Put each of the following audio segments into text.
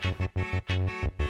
フフフフ。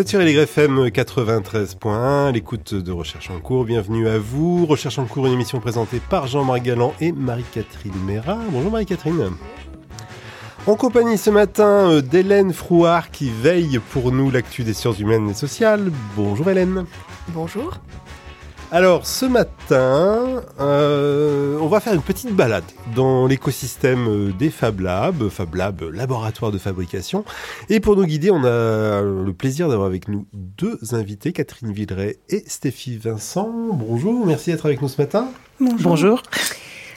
Êtes sur LFM 93.1, l'écoute de Recherche en cours. Bienvenue à vous. Recherche en cours, une émission présentée par Jean-Marc Galland et Marie-Catherine Méra. Bonjour Marie-Catherine. En compagnie ce matin euh, d'Hélène Frouard qui veille pour nous l'actu des sciences humaines et sociales. Bonjour Hélène. Bonjour. Alors ce matin, euh, on va faire une petite balade dans l'écosystème euh, des Fab Labs, Fab Lab, laboratoire de fabrication. Et pour nous guider, on a le plaisir d'avoir avec nous deux invités, Catherine Villeray et Stéphie Vincent. Bonjour, merci d'être avec nous ce matin. Bonjour.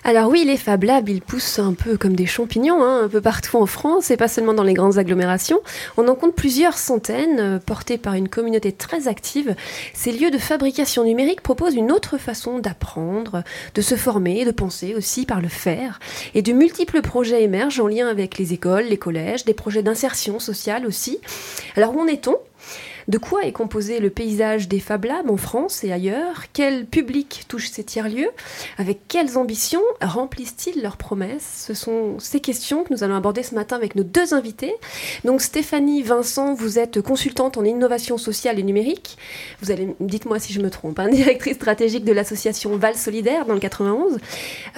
Alors oui, les Fab Labs, ils poussent un peu comme des champignons, hein, un peu partout en France, et pas seulement dans les grandes agglomérations. On en compte plusieurs centaines, euh, portés par une communauté très active. Ces lieux de fabrication numérique proposent une autre façon d'apprendre, de se former, de penser aussi par le faire. Et de multiples projets émergent en lien avec les écoles, les collèges, des projets d'insertion sociale aussi. Alors où en est-on? De quoi est composé le paysage des Fab Labs en France et ailleurs? Quel public touche ces tiers-lieux? Avec quelles ambitions remplissent-ils leurs promesses? Ce sont ces questions que nous allons aborder ce matin avec nos deux invités. Donc Stéphanie Vincent, vous êtes consultante en innovation sociale et numérique. Vous allez, dites-moi si je me trompe, hein, directrice stratégique de l'association Val Solidaire dans le 91,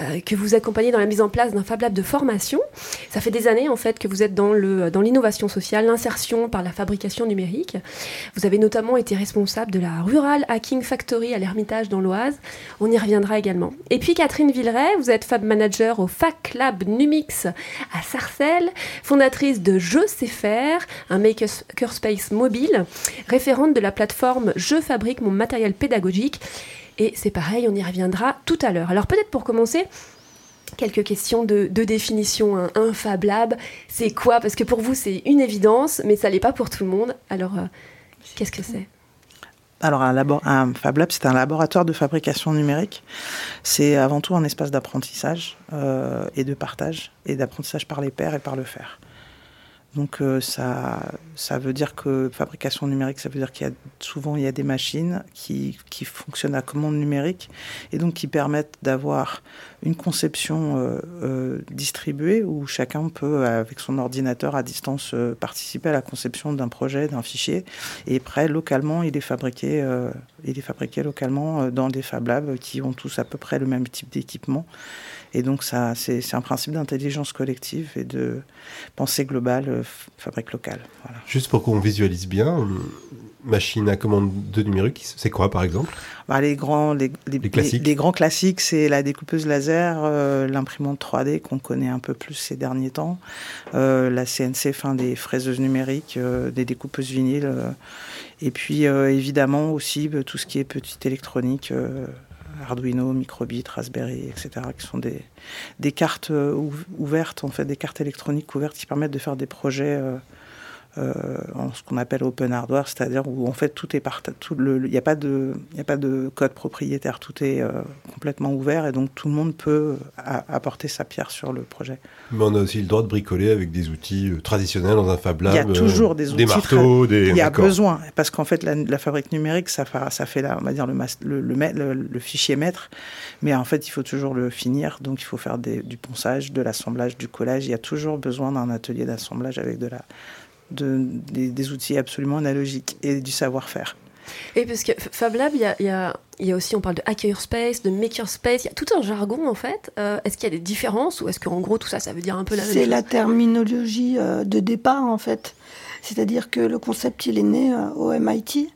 euh, que vous accompagnez dans la mise en place d'un Fab Lab de formation. Ça fait des années en fait que vous êtes dans le dans l'innovation sociale, l'insertion par la fabrication numérique. Vous avez notamment été responsable de la Rural Hacking Factory à l'Ermitage dans l'Oise. On y reviendra également. Et puis Catherine Villeray, vous êtes Fab Manager au Fac Lab Numix à Sarcelles, fondatrice de Je sais faire, un makerspace mobile, référente de la plateforme Je fabrique mon matériel pédagogique. Et c'est pareil, on y reviendra tout à l'heure. Alors peut-être pour commencer, quelques questions de, définition. Un, un, Fab Lab, c'est quoi? Parce que pour vous, c'est une évidence, mais ça l'est pas pour tout le monde. Alors, euh, qu'est-ce que c'est alors, un, Fab Lab, c'est un laboratoire de fabrication numérique. C'est avant tout un espace d'apprentissage euh, et de partage, et d'apprentissage par les pairs et par le faire. Donc euh, ça, ça veut dire que fabrication numérique, ça veut dire qu'il y a souvent il y a des machines qui, qui fonctionnent à commande numérique et donc qui permettent d'avoir une conception euh, euh, distribuée où chacun peut avec son ordinateur à distance euh, participer à la conception d'un projet, d'un fichier et après localement il est fabriqué, il est fabriqué localement dans des Fab Labs qui ont tous à peu près le même type d'équipement. Et donc, ça, c'est un principe d'intelligence collective et de pensée globale, euh, fabrique locale. Voilà. Juste pour qu'on visualise bien, machine à commande de numérique, c'est quoi par exemple? Bah, les, grands, les, les, les, classiques. les grands classiques, c'est la découpeuse laser, euh, l'imprimante 3D qu'on connaît un peu plus ces derniers temps, euh, la CNC, fin des fraiseuses numériques, euh, des découpeuses vinyles, euh, et puis euh, évidemment aussi tout ce qui est petite électronique. Arduino, Microbit, Raspberry, etc., qui sont des, cartes ouvertes, en fait, des cartes électroniques ouvertes qui permettent de faire des projets euh, euh, en ce qu'on appelle open hardware, c'est-à-dire où en fait tout est partagé, il n'y a pas de, il a pas de code propriétaire, tout est euh, complètement ouvert et donc tout le monde peut a, apporter sa pierre sur le projet. Mais on a aussi le droit de bricoler avec des outils euh, traditionnels dans un Fab Lab. Il y a toujours des outils, des marteaux, des. Il y a besoin parce qu'en fait la, la, fabrique numérique ça fait, ça fait la, on va dire le, le, le, le, fichier maître, mais en fait il faut toujours le finir, donc il faut faire des, du ponçage, de l'assemblage, du collage. Il y a toujours besoin d'un atelier d'assemblage avec de la de, des, des, outils absolument analogiques et du savoir-faire. Et parce que Fab Lab, il y a, y, a, y a, aussi, on parle de hackerspace, de makerspace, il y a tout un jargon en fait. Euh, est-ce qu'il y a des différences ou est-ce qu'en gros tout ça, ça veut dire un peu la même chose? C'est la terminologie euh, de départ en fait. C'est-à-dire que le concept, il est né euh, au MIT.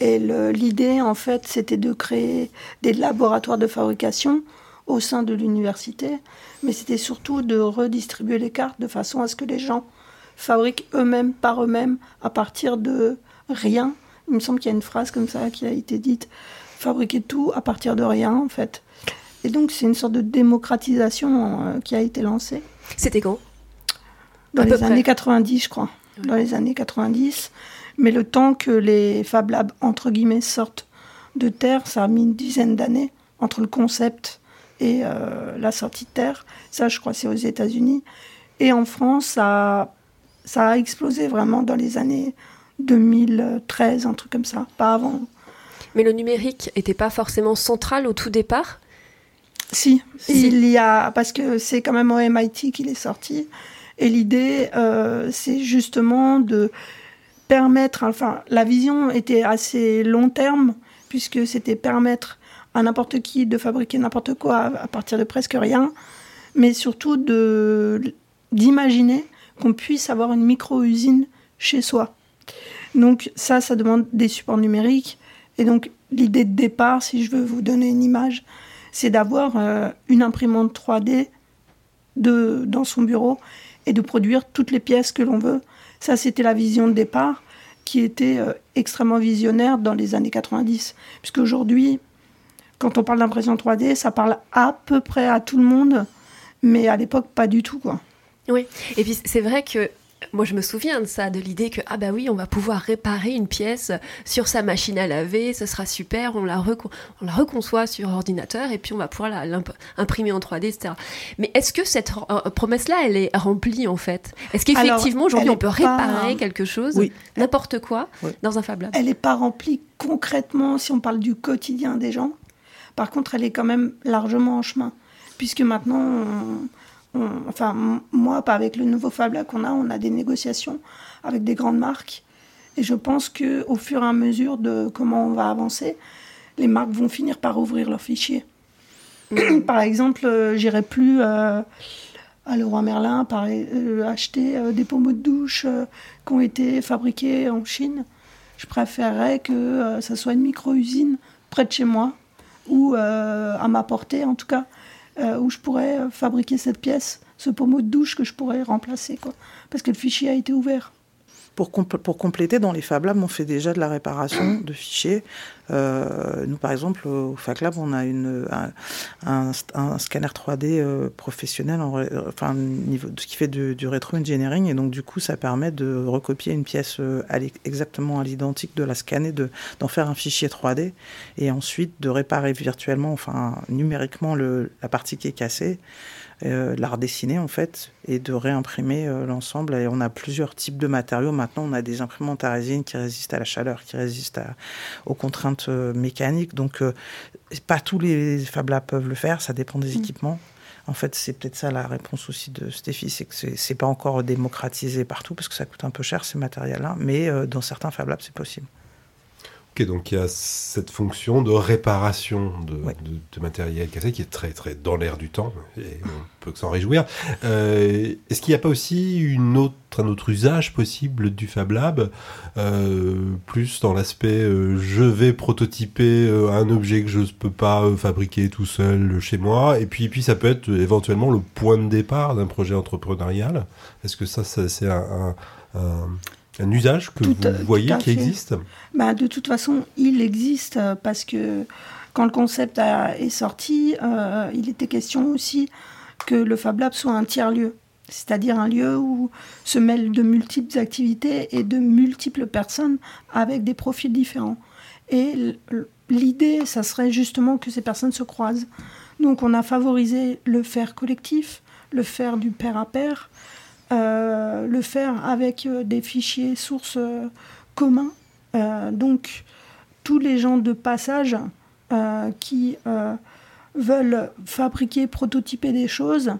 Et l'idée, en fait, c'était de créer des laboratoires de fabrication au sein de l'université. Mais c'était surtout de redistribuer les cartes de façon à ce que les gens fabriquent eux-mêmes par eux-mêmes à partir de rien. Il me semble qu'il y a une phrase comme ça qui a été dite fabriquer tout à partir de rien en fait. Et donc, c'est une sorte de démocratisation euh, qui a été lancée. C'était quand? Dans À les près. années 90, je crois. Dans les années 90. Mais le temps que les Fab Labs, entre guillemets, sortent de terre, ça a mis une dizaine d'années entre le concept et euh, la sortie de terre. Ça, je crois, c'est aux États-Unis. Et en France, ça, ça a explosé vraiment dans les années 2013, un truc comme ça. Pas avant. Mais le numérique était pas forcément central au tout départ? Si, Si. il y a parce que c'est quand même au MIT qu'il est sorti et l'idée euh, c'est justement de permettre enfin la vision était assez long terme puisque c'était permettre à n'importe qui de fabriquer n'importe quoi à, à partir de presque rien mais surtout de d'imaginer qu'on puisse avoir une micro-usine chez soi. Donc ça ça demande des supports numériques et donc l'idée de départ si je veux vous donner une image c'est d'avoir euh, une imprimante 3D de, dans son bureau et de produire toutes les pièces que l'on veut. Ça, c'était la vision de départ qui était euh, extrêmement visionnaire dans les années 90. Puisqu'aujourd'hui, quand on parle d'impression 3D, ça parle à peu près à tout le monde, mais à l'époque, pas du tout. Quoi. Oui. Et puis c'est vrai que moi je me souviens de ça, de l'idée que ah bah oui, on va pouvoir réparer une pièce sur sa machine à laver, ce sera super, on la, on la reconçoit sur ordinateur et puis on va pouvoir la- l'imp- imprimer en 3D, etc. Mais est-ce que cette euh, promesse-là, elle est remplie en fait? Est-ce qu'effectivement aujourd'hui on peut pas- réparer quelque chose, Oui. n'importe quoi, Oui. dans un Fab Lab? Elle n'est pas remplie concrètement si on parle du quotidien des gens? Par contre, elle est quand même largement en chemin. Puisque maintenant, on- on- enfin, moi, pas avec le nouveau Fab Lab qu'on a, on a des négociations avec des grandes marques. Et je pense qu'au fur et à mesure de comment on va avancer, les marques vont finir par ouvrir leurs fichiers. par exemple, euh, j'irai plus euh, à Leroy Merlin par, euh, acheter euh, des pommeaux de douche qui ont été fabriqués en Chine. Je préférerais que ça soit une micro-usine près de chez moi, ou à ma portée en tout cas, euh, où je pourrais euh, fabriquer cette pièce, ce pommeau de douche que je pourrais remplacer, quoi. Parce que le fichier a été ouvert. Pour, compl- pour compléter, dans les Fab Labs, on fait déjà de la réparation de fichiers. Euh, nous, par exemple, au Fac Lab, on a une, un, un- un scanner 3D euh, professionnel, en ré- enfin, niveau, ce qui fait du, du rétro-engineering. Et donc, du coup, ça permet de recopier une pièce euh, à exactement à l'identique, de la scanner, de- d'en faire un fichier 3D. Et ensuite, de réparer virtuellement, enfin, numériquement, le, la partie qui est cassée. Euh, de la redessiner en fait et de réimprimer euh, l'ensemble. Et on a plusieurs types de matériaux. Maintenant, on a des imprimantes à résine qui résistent à la chaleur, qui résistent à- aux contraintes euh, mécaniques. Donc, pas tous les Fab Labs peuvent le faire. Ça dépend des équipements. En fait, c'est peut-être ça la réponse aussi de Stéphie, c'est que c'est c'est pas encore démocratisé partout parce que ça coûte un peu cher ces matériels-là, mais euh, dans certains Fab Labs, c'est possible. Ok, donc il y a cette fonction de réparation de, Ouais. de- de matériel cassé qui est très très dans l'air du temps et on peut que s'en réjouir. Euh, Est-ce qu'il n'y a pas aussi une autre, un autre usage possible du Fab Lab, euh, plus dans l'aspect euh, je vais prototyper un objet que je ne peux pas fabriquer tout seul chez moi, et puis, puis ça peut être éventuellement le point de départ d'un projet entrepreneurial? Est-ce que ça, ça c'est un, un- un- un usage que Tout vous voyez qui fait. existe? Bah, de toute façon, il existe euh, parce que quand le concept a- est sorti, euh, il était question aussi que le Fab Lab soit un tiers-lieu. C'est-à-dire un lieu où se mêlent de multiples activités et de multiples personnes avec des profils différents. Et l'idée, ça serait justement que ces personnes se croisent. Donc on a favorisé le faire collectif, le faire du pair à pair, le faire avec euh, des fichiers sources euh, communs. Euh, donc tous les gens de passage euh, qui euh, veulent fabriquer, prototyper des choses,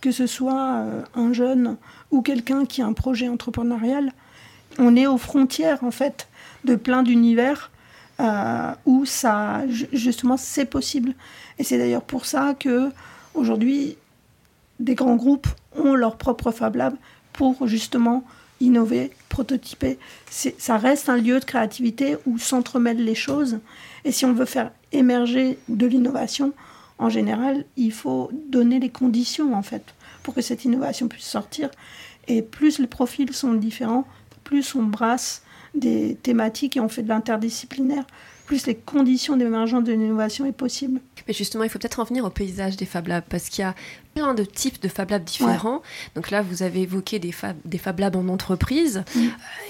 que ce soit euh, un jeune ou quelqu'un qui a un projet entrepreneurial, on est aux frontières en fait de plein d'univers euh, où ça ju- justement c'est possible. Et c'est d'ailleurs pour ça que aujourd'hui des grands groupes ont leur propre Fab Lab pour justement innover, prototyper. Ça reste un lieu de créativité où s'entremêlent les choses. Et si on veut faire émerger de l'innovation, en général, il faut donner les conditions en fait pour que cette innovation puisse sortir. Et plus les profils sont différents, plus on brasse des thématiques et on fait de l'interdisciplinaire, plus les conditions d'émergence de l'innovation est possible. Mais justement, il faut peut-être en venir au paysage des Fab Labs parce qu'il y a plein de types de Fab Labs différents. Donc là, vous avez évoqué des Fab, des fab Labs en entreprise. Mm. Euh,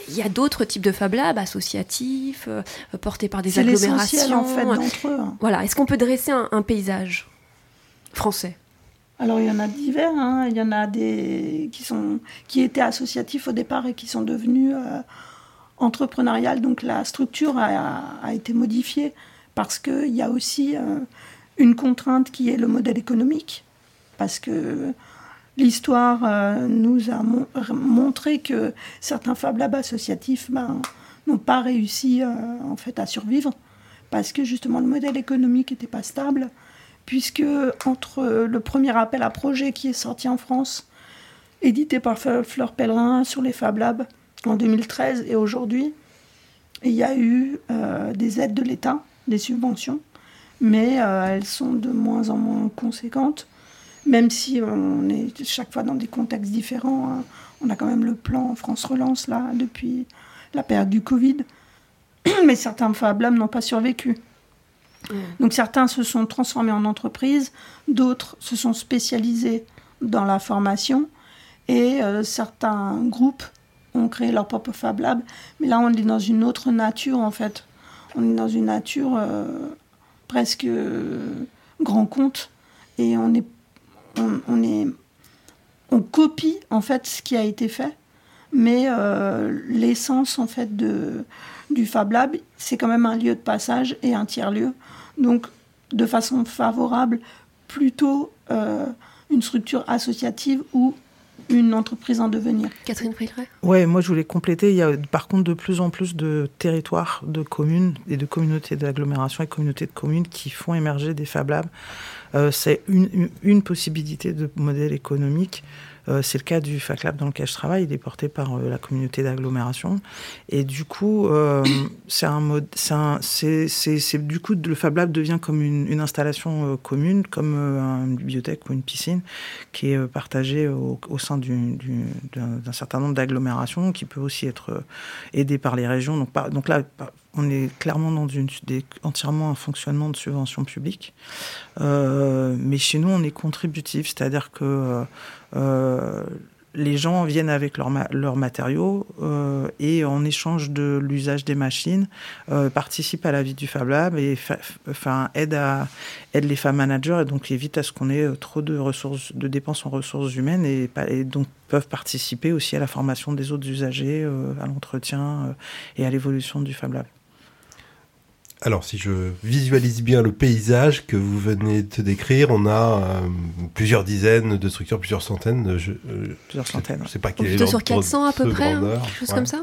il y a d'autres types de Fab Labs associatifs, euh, portés par des agglomérations. en fait d'entre eux. Voilà. Est-ce qu'on peut dresser un, paysage français? Alors il y en a divers, hein. il y en a des qui, sont, qui étaient associatifs au départ et qui sont devenus euh, entrepreneuriales. Donc la structure a, été modifiée parce qu'il y a aussi une contrainte qui est le modèle économique, parce que l'histoire euh, nous a montré que certains Fab Labs associatifs ben, n'ont pas réussi euh, en fait à survivre, parce que justement le modèle économique n'était pas stable, puisque entre le premier appel à projet qui est sorti en France, édité par Fleur Pellerin sur les Fab Labs en 2013 et aujourd'hui, il y a eu euh, des aides de l'État, des subventions, mais euh, elles sont de moins en moins conséquentes, même si on est chaque fois dans des contextes différents. Hein. On a quand même le plan France Relance là depuis la période du Covid, mais certains Fab Labs n'ont pas survécu. Mmh. Donc certains se sont transformés en entreprises, d'autres se sont spécialisés dans la formation et euh, certains groupes ont créé leur propre Fab Lab. Mais là, on est dans une autre nature en fait. On est dans une nature euh, presque euh, grand compte et on est, on, est, on copie en fait ce qui a été fait, mais euh, l'essence en fait de, du Fab Lab, c'est quand même un lieu de passage et un tiers lieu, donc de façon favorable plutôt une structure associative ou une entreprise en devenir. Catherine Frilleret Ouais, moi je voulais compléter. Il y a par contre de plus en plus de territoires, de communes et de communautés d'agglomération et communautés de communes qui font émerger des Fab Labs. Euh, c'est une, une, possibilité de modèle économique euh, c'est le cas du FACLAB dans lequel je travaille. Il est porté par euh, la communauté d'agglomération. Et du coup, euh, c'est un mode, c'est du coup, le Fab Lab devient comme une, installation commune, comme une bibliothèque ou une piscine, qui est partagée au, sein d'un certain nombre d'agglomérations, qui peut aussi être aidée par les régions. Donc, donc là, on est clairement dans un fonctionnement de subvention publique. mais chez nous, on est contributif, c'est-à-dire que euh, les gens viennent avec leurs matériaux euh, et en échange de l'usage des machines, euh, participent à la vie du Fab Lab et aident, les Fab Managers et donc évite à ce qu'on ait trop de ressources, de dépenses en ressources humaines et, et, donc peuvent participer aussi à la formation des autres usagers, à l'entretien et à l'évolution du Fab Lab. Alors, si je visualise bien le paysage que vous venez de décrire, on a euh, plusieurs dizaines de structures, plusieurs centaines. Je, euh, plusieurs centaines. Je sais pas quel est sur 400 à peu près, hein, quelque chose comme ça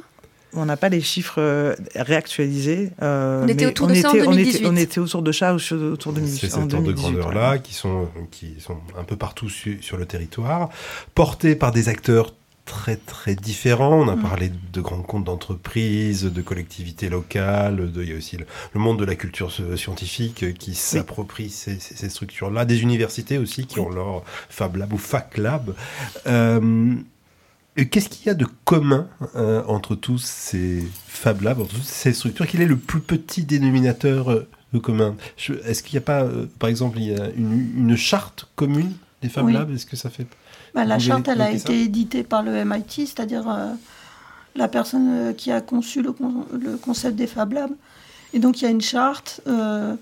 on n'a pas les chiffres euh, réactualisés. on était autour de ça en 2018. On était, autour de ça autour de 2018. C'est cet ordre de grandeur-là qui, sont, qui sont un peu partout sur le territoire, portés par des acteurs très très différents. On a mm. parlé de grands comptes d'entreprises, de collectivités locales, de, il y a aussi le, monde de la culture scientifique qui s'approprie ces, structures-là, des universités aussi qui ont leur Fab Lab ou Fac Lab. Euh, Qu'est-ce qu'il y a de commun euh, entre tous ces Fab Labs, entre toutes ces structures? Quel est le plus petit dénominateur euh, commun? Est-ce qu'il n'y a pas, par exemple, il y a une, une charte commune des Fab Labs Est-ce que ça fait bah, la charte, elle a été éditée par le MIT, c'est-à-dire euh, la personne euh, qui a conçu le, concept des Fab Labs. Et donc, il y a une charte euh,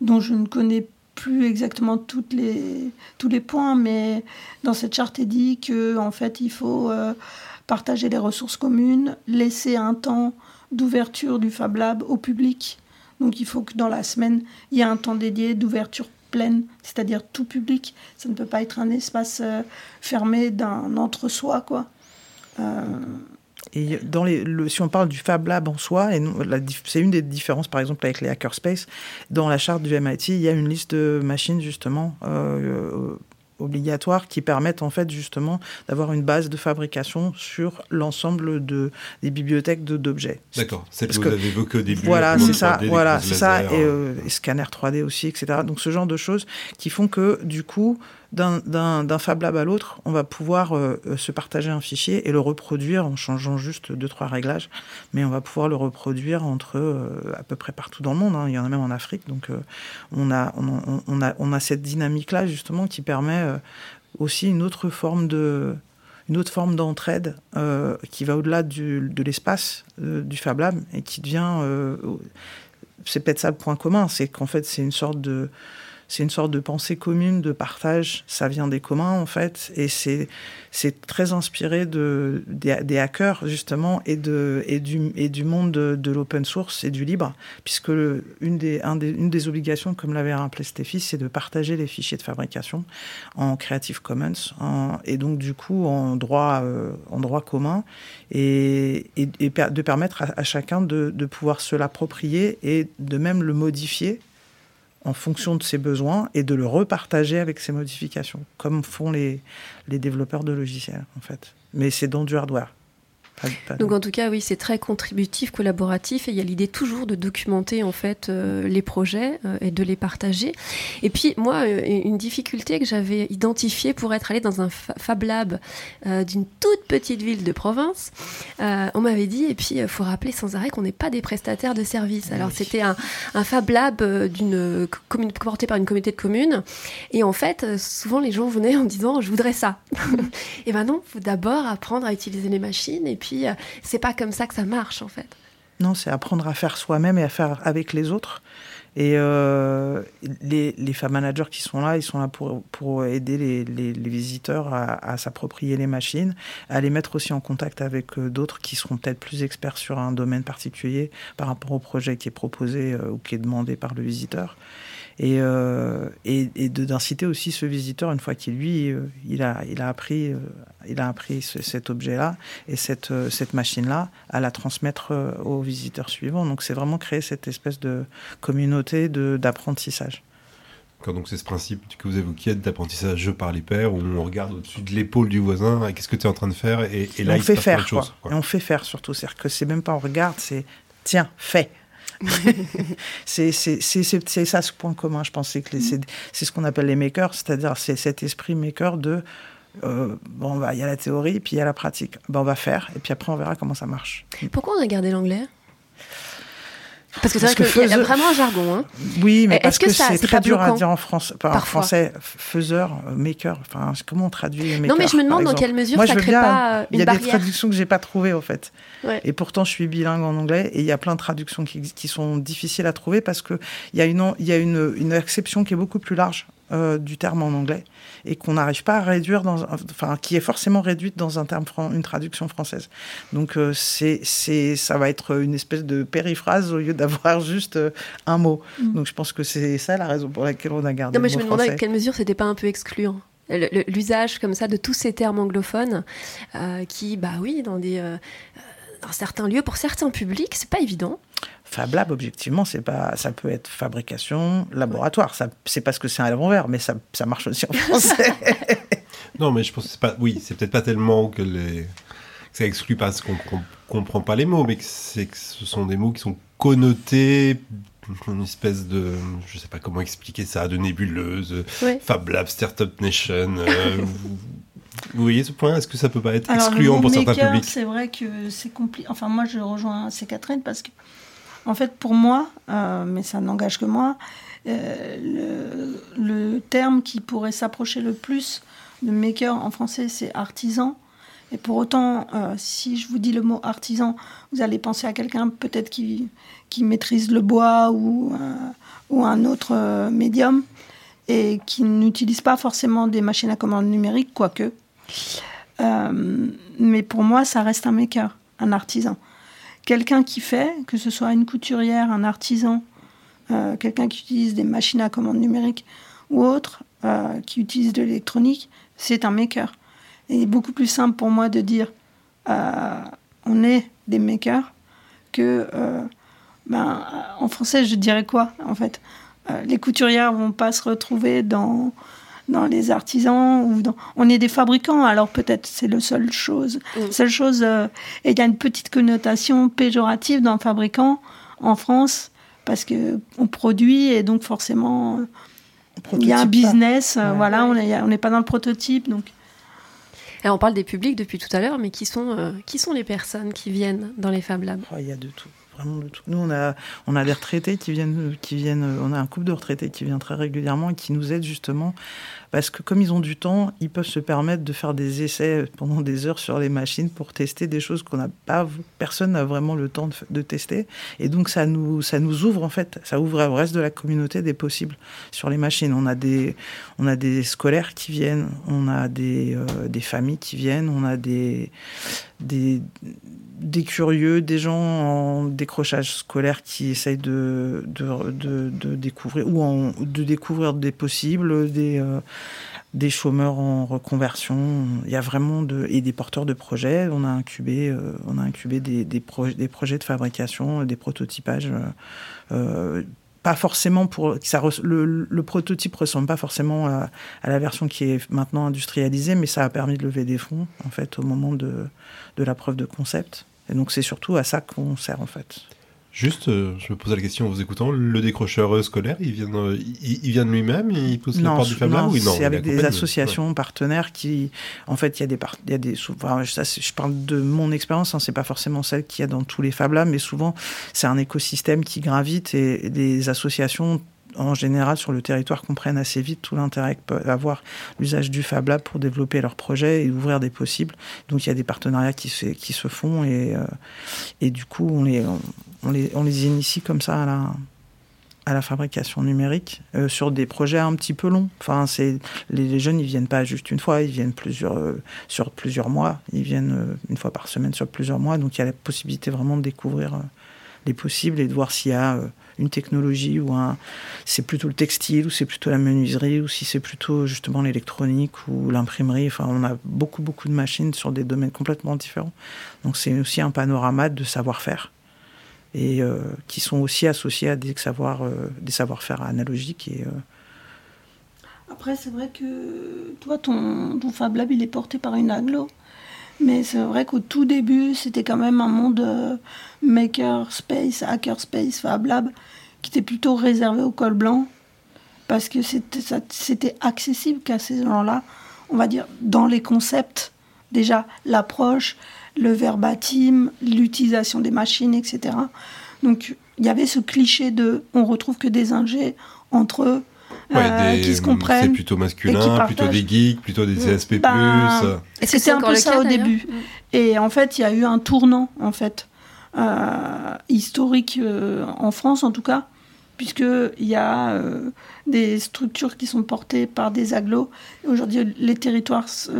dont je ne connais plus exactement toutes les, tous les points, mais dans cette charte, il dit que en fait, il faut partager les ressources communes, laisser un temps d'ouverture du Fab Lab au public. Donc, il faut que dans la semaine, il y ait un temps dédié d'ouverture pleine, c'est-à-dire tout public. Ça ne peut pas être un espace euh, fermé d'un entre-soi, quoi. Euh, et dans les, le, si on parle du Fab Lab en soi, c'est une des différences par exemple avec les hackerspace, dans la charte du MIT, il y a une liste de machines justement euh, obligatoires qui permettent en fait justement d'avoir une base de fabrication sur l'ensemble de des bibliothèques d'objets. D'accord, c'est ce que vous avez évoqué au début. Voilà, c'est ça, voilà, c'est ça, et, euh, scanner 3D aussi, etc. Donc ce genre de choses qui font que du coup d'un Fab Lab à l'autre, on va pouvoir euh, euh, se partager un fichier et le reproduire en changeant juste deux, trois réglages. Mais on va pouvoir le reproduire entre euh, à peu près partout dans le monde. Hein. Il y en a même en Afrique. Donc on, a, on, a, on a cette dynamique-là, justement, qui permet aussi une autre forme de une autre forme d'entraide qui va au-delà de l'espace du Fab Lab et qui devient c'est peut-être ça le point commun, c'est qu'en fait c'est une sorte de c'est une sorte de pensée commune, de partage. Ça vient des communs, en fait. Et c'est, très inspiré de, des, hackers, justement, et, du, monde de, l'open source et du libre. Puisque une, des, obligations, comme l'avait rappelé Stéphie, c'est de partager les fichiers de fabrication en Creative Commons. et donc, du coup, en droit, euh, commun. Et, de permettre à, chacun de pouvoir se l'approprier et de même le modifier en fonction de ses besoins et de le repartager avec ses modifications, comme font les, développeurs de logiciels, en fait. Mais c'est dans du hardware. Donc en tout cas, oui, c'est très contributif, collaboratif, et il y a l'idée toujours de documenter en fait euh, les projets euh, et de les partager. Et puis moi, euh, une difficulté que j'avais identifiée pour être allé dans un Fab Lab d'une toute petite ville de province, on m'avait dit, et puis il faut rappeler sans arrêt qu'on n'est pas des prestataires de services. Alors c'était un, un, Fab Lab d'une commune porté par une communauté de communes, et en fait, souvent les gens venaient en disant, je voudrais ça. et ben non, faut d'abord apprendre à utiliser les machines et puis euh, c'est pas comme ça que ça marche, en fait. Non, c'est apprendre à faire soi-même et à faire avec les autres. Et euh, les, femmes managers qui sont là, ils sont là pour, aider les, visiteurs à, s'approprier les machines, à les mettre aussi en contact avec euh, d'autres qui seront peut-être plus experts sur un domaine particulier par rapport au projet qui est proposé ou qui est demandé par le visiteur et, euh, et, et d'inciter aussi ce visiteur, une fois qu'il lui, euh, il, a, il, a appris, euh, il a appris cet objet-là et cette, cette machine-là, à la transmettre aux visiteurs suivants. Donc c'est vraiment créer cette espèce de communauté d'apprentissage. Donc c'est ce principe que vous évoquiez d'apprentissage par les pairs, où on regarde au-dessus de l'épaule du voisin, qu'est-ce que tu es en train de faire, et, et là on il fait se passe faire, chose. Et on fait faire surtout, c'est-à-dire que c'est même pas on regarde, c'est tiens, fais. c'est ça ce point commun, je pense. que c'est ce qu'on appelle les makers, c'est-à-dire c'est cet esprit maker de euh, bon, bah, il y a la théorie, puis il y a la pratique. on va faire, et puis après on verra comment ça marche. Pourquoi on a gardé l'anglais? Parce que c'est vrai qu'il y a vraiment un jargon. Hein. Oui, mais parce que, c'est très dur à dire en, France, en français. Faiseur, maker, enfin, comment on traduit maker Non, mais je me demande dans quelle mesure ça crée pas une Il y a des traductions que j'ai pas trouvées, en fait. Et pourtant, je suis bilingue en anglais, et il y a plein de traductions qui, qui sont difficiles à trouver parce qu'il y a, une, y a une, une acception qui est beaucoup plus large euh, du terme en anglais et qu'on n'arrive pas à réduire dans, enfin, qui est forcément réduite dans un terme, une traduction française. Donc euh, c'est, c'est, ça va être une espèce de périphrase au lieu d'avoir juste euh, un mot. Mm. Donc je pense que c'est ça la raison pour laquelle on a gardé. Non, mais je me demandais à quelle mesure c'était pas un peu excluant. L'usage comme ça de tous ces termes anglophones qui, bah oui, dans des dans certains lieux, pour certains publics, c'est pas évident. Fab Lab, objectivement, c'est pas, ça peut être fabrication, laboratoire. Ça, c'est parce que c'est un l'envers, mais ça, ça marche aussi en français. non, mais je pense que c'est pas, oui, c'est peut-être pas tellement que les, que ça exclut parce qu'on comprend pas les mots, mais que c'est que ce sont des mots qui sont connotés une espèce de, je sais pas comment expliquer ça, de nébuleuse, Fab Lab, Startup Nation. Euh, vous voyez ce point? Est-ce que ça peut pas être excluant pour certains publics? C'est vrai que c'est compliqué. Enfin, moi, je rejoins C. Catherine parce que, en fait, pour moi, euh, mais ça n'engage que moi, euh, le, terme qui pourrait s'approcher le plus de maker en français, c'est artisan. Et pour autant, euh, si je vous dis le mot artisan, vous allez penser à quelqu'un peut-être qui, qui maîtrise le bois ou, ou un autre médium et qui n'utilise pas forcément des machines à commande numérique, quoique. Mais pour moi, ça reste un maker, un artisan. Quelqu'un qui fait, que ce soit une couturière, un artisan, euh, quelqu'un qui utilise des machines à commande numérique ou autre, euh, qui utilise de l'électronique, c'est un maker. Et il est beaucoup plus simple pour moi de dire on est des makers que ben, en français je dirais quoi en fait? Les couturières vont pas se retrouver dans dans les artisans ou dans... on est des fabricants alors peut-être c'est la seule chose. Mm. seule chose euh, et il y a une petite connotation péjorative dans fabricant en France parce que on produit et donc forcément il y a un business, euh, Ouais. voilà, on est- on n'est pas dans le prototype, donc. Alors on parle des publics depuis tout à l'heure, mais qui sont, euh, qui sont les personnes qui viennent dans les Fab Labs? Oh, Il y a de tout, Nous, on a, des retraités qui viennent, qui viennent, on a un couple de retraités qui vient très régulièrement et qui nous aident justement parce que comme ils ont du temps, ils peuvent se permettre de faire des essais pendant des heures sur les machines pour tester des choses qu'on n'a pas, personne n'a vraiment le temps de, tester. Et donc ça nous, ça nous ouvre en fait, ça ouvre au reste de la communauté des possibles sur les machines. On a des, scolaires qui viennent, on a des, euh, des familles qui viennent, on a des, des curieux, des gens en décrochage scolaire qui essayent de, de, de, découvrir ou en, de découvrir des possibles, des, euh, des chômeurs en reconversion. Il y a vraiment de et des porteurs de projets. On a incubé, euh, on a incubé des, des, des projets de fabrication, des prototypages. euh, pas forcément pour ça le, le prototype ressemble pas forcément à, à la version qui est maintenant industrialisée, mais ça a permis de lever des fonds en fait au moment de, de la preuve de concept. Et donc c'est surtout à ça qu'on sert en fait. Juste, euh, je me posais la question en vous écoutant, le décrocheur euh, scolaire, il vient, euh, il, il vient de lui-même, il pousse la porte du Fab Lab non, ou il- non, c'est avec des associations partenaires qui, en fait, il y a des, par- il y a des, ça, je parle de mon expérience, hein, c'est pas forcément celle qu'il y a dans tous les Fab Labs, mais souvent c'est un écosystème qui gravite et des associations en général sur le territoire comprennent assez vite tout l'intérêt que peut avoir l'usage du Fab Lab pour développer leurs projets et ouvrir des possibles. Donc il y a des partenariats qui se, font et, euh, et du coup on les, initie comme ça à la, fabrication numérique euh, sur des projets un petit peu longs. Enfin, les, jeunes, ils viennent pas juste une fois, ils viennent euh, sur plusieurs mois. Ils viennent une fois par semaine sur plusieurs mois. Donc il y a la possibilité vraiment de découvrir les possibles et de voir s'il y a une technologie ou un c'est plutôt le textile ou c'est plutôt la menuiserie ou si c'est plutôt justement l'électronique ou l'imprimerie. Enfin, on a beaucoup beaucoup de machines sur des domaines complètement différents. Donc c'est aussi un panorama de savoir-faire et euh, qui sont aussi associés à des savoir euh, des savoir-faire analogiques et euh, Après, c'est vrai que toi, ton, ton Fab Lab, il est porté par une aglo. Mais c'est vrai qu'au tout début, c'était quand même un monde euh, maker space, hacker space, Fab Lab, qui était plutôt réservé au col blanc. Parce que c'était accessible qu'à ces gens-là, on va dire, dans les concepts. Déjà, l'approche, le verbatim, l'utilisation des machines, etc. Donc, il y avait ce cliché de on retrouve que des ingés entre eux Ouais, euh, des- qui se C'est comprennent. plutôt et masculin, plutôt des geeks, plutôt des CSP+. Ben, Est-ce que C'était un peu le ça cas, au début. Et en fait, il y a eu un tournant, en fait, euh, historique euh, en France, en tout cas, puisqu'il y a euh, des structures qui sont portées par des agglos. Et Aujourd'hui, les territoires se,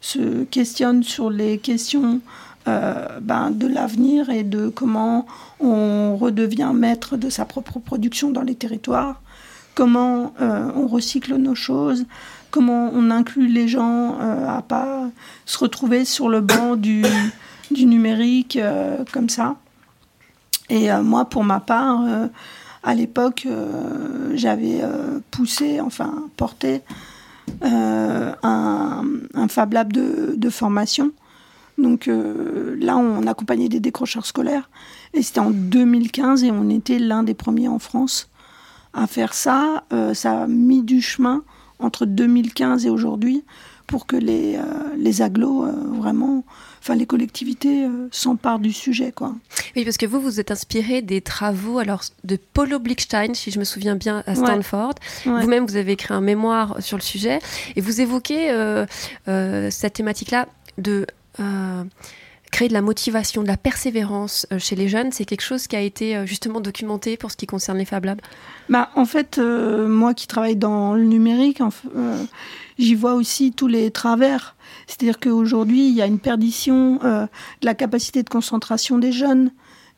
se questionnent sur les questions euh, ben, de l'avenir et de comment on redevient maître de sa propre production dans les territoires, comment euh, on recycle nos choses, comment on inclut les gens euh, à pas se retrouver sur le banc du, numérique euh, comme ça. Et euh, moi, pour ma part, à l'époque, j'avais poussé, enfin porté un, un Fab Lab de, formation. Donc là, on accompagnait des décrocheurs scolaires. Et c'était en 2015 et on était l'un des premiers en France à faire ça. Euh, ça a mis du chemin entre 2015 et aujourd'hui pour que les, euh, les agglos, euh, vraiment, enfin les collectivités euh, s'emparent du sujet. Quoi. Oui, parce que vous, vous êtes inspiré des travaux alors, de Paulo Blickstein, si je me souviens bien, à. Stanford. Ouais. Vous-même, vous avez écrit un mémoire sur le sujet et vous évoquez cette thématique-là de euh, créer de la motivation, de la persévérance euh, chez les jeunes. C'est quelque chose qui a été euh, justement documenté pour ce qui concerne les Fab Labs. Bah, en fait, euh, moi qui travaille dans le numérique, en euh, j'y vois aussi tous les travers. C'est-à-dire qu'aujourd'hui, il y a une perdition euh, de la capacité de concentration des jeunes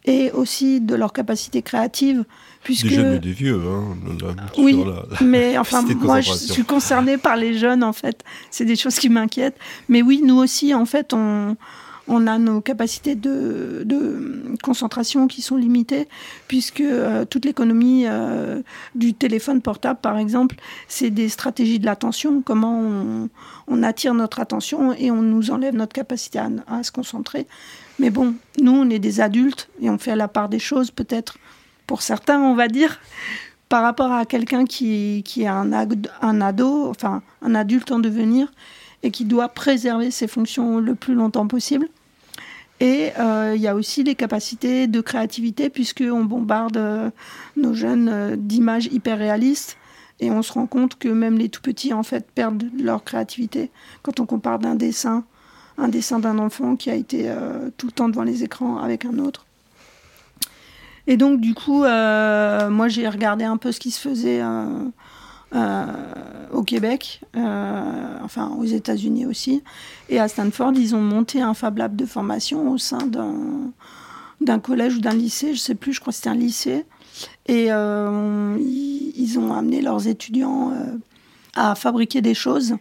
et aussi de leur capacité créative. Puisque... Des jeunes et des vieux, hein, là, Oui, sur la- mais enfin, moi, je suis concernée par les jeunes, en fait. C'est des choses qui m'inquiètent. Mais oui, nous aussi, en fait, on, on a nos capacités de, concentration qui sont limitées, puisque euh, toute l'économie euh, du téléphone portable, par exemple, c'est des stratégies de l'attention, comment on, attire notre attention et on nous enlève notre capacité à, se concentrer. Mais bon, nous, on est des adultes et on fait la part des choses, peut-être, pour certains, on va dire, par rapport à quelqu'un qui, est un, un ado, enfin un adulte en devenir, et qui doit préserver ses fonctions le plus longtemps possible. Et euh, il y a aussi les capacités de créativité, puisqu'on bombarde euh, nos jeunes euh, d'images hyper réalistes. Et on se rend compte que même les tout petits, en fait, perdent leur créativité quand on compare d'un dessin, un dessin d'un enfant qui a été tout le temps devant les écrans avec un autre. Et donc, du coup, moi, j'ai regardé un peu ce qui se faisait au Québec, euh, enfin aux États-Unis aussi. Et à Stanford, ils ont monté un Fab Lab de formation au sein d'un collège ou d'un lycée, je sais plus, je crois que c'était un lycée. Et euh, ils, ont amené leurs étudiants euh, à fabriquer des choses.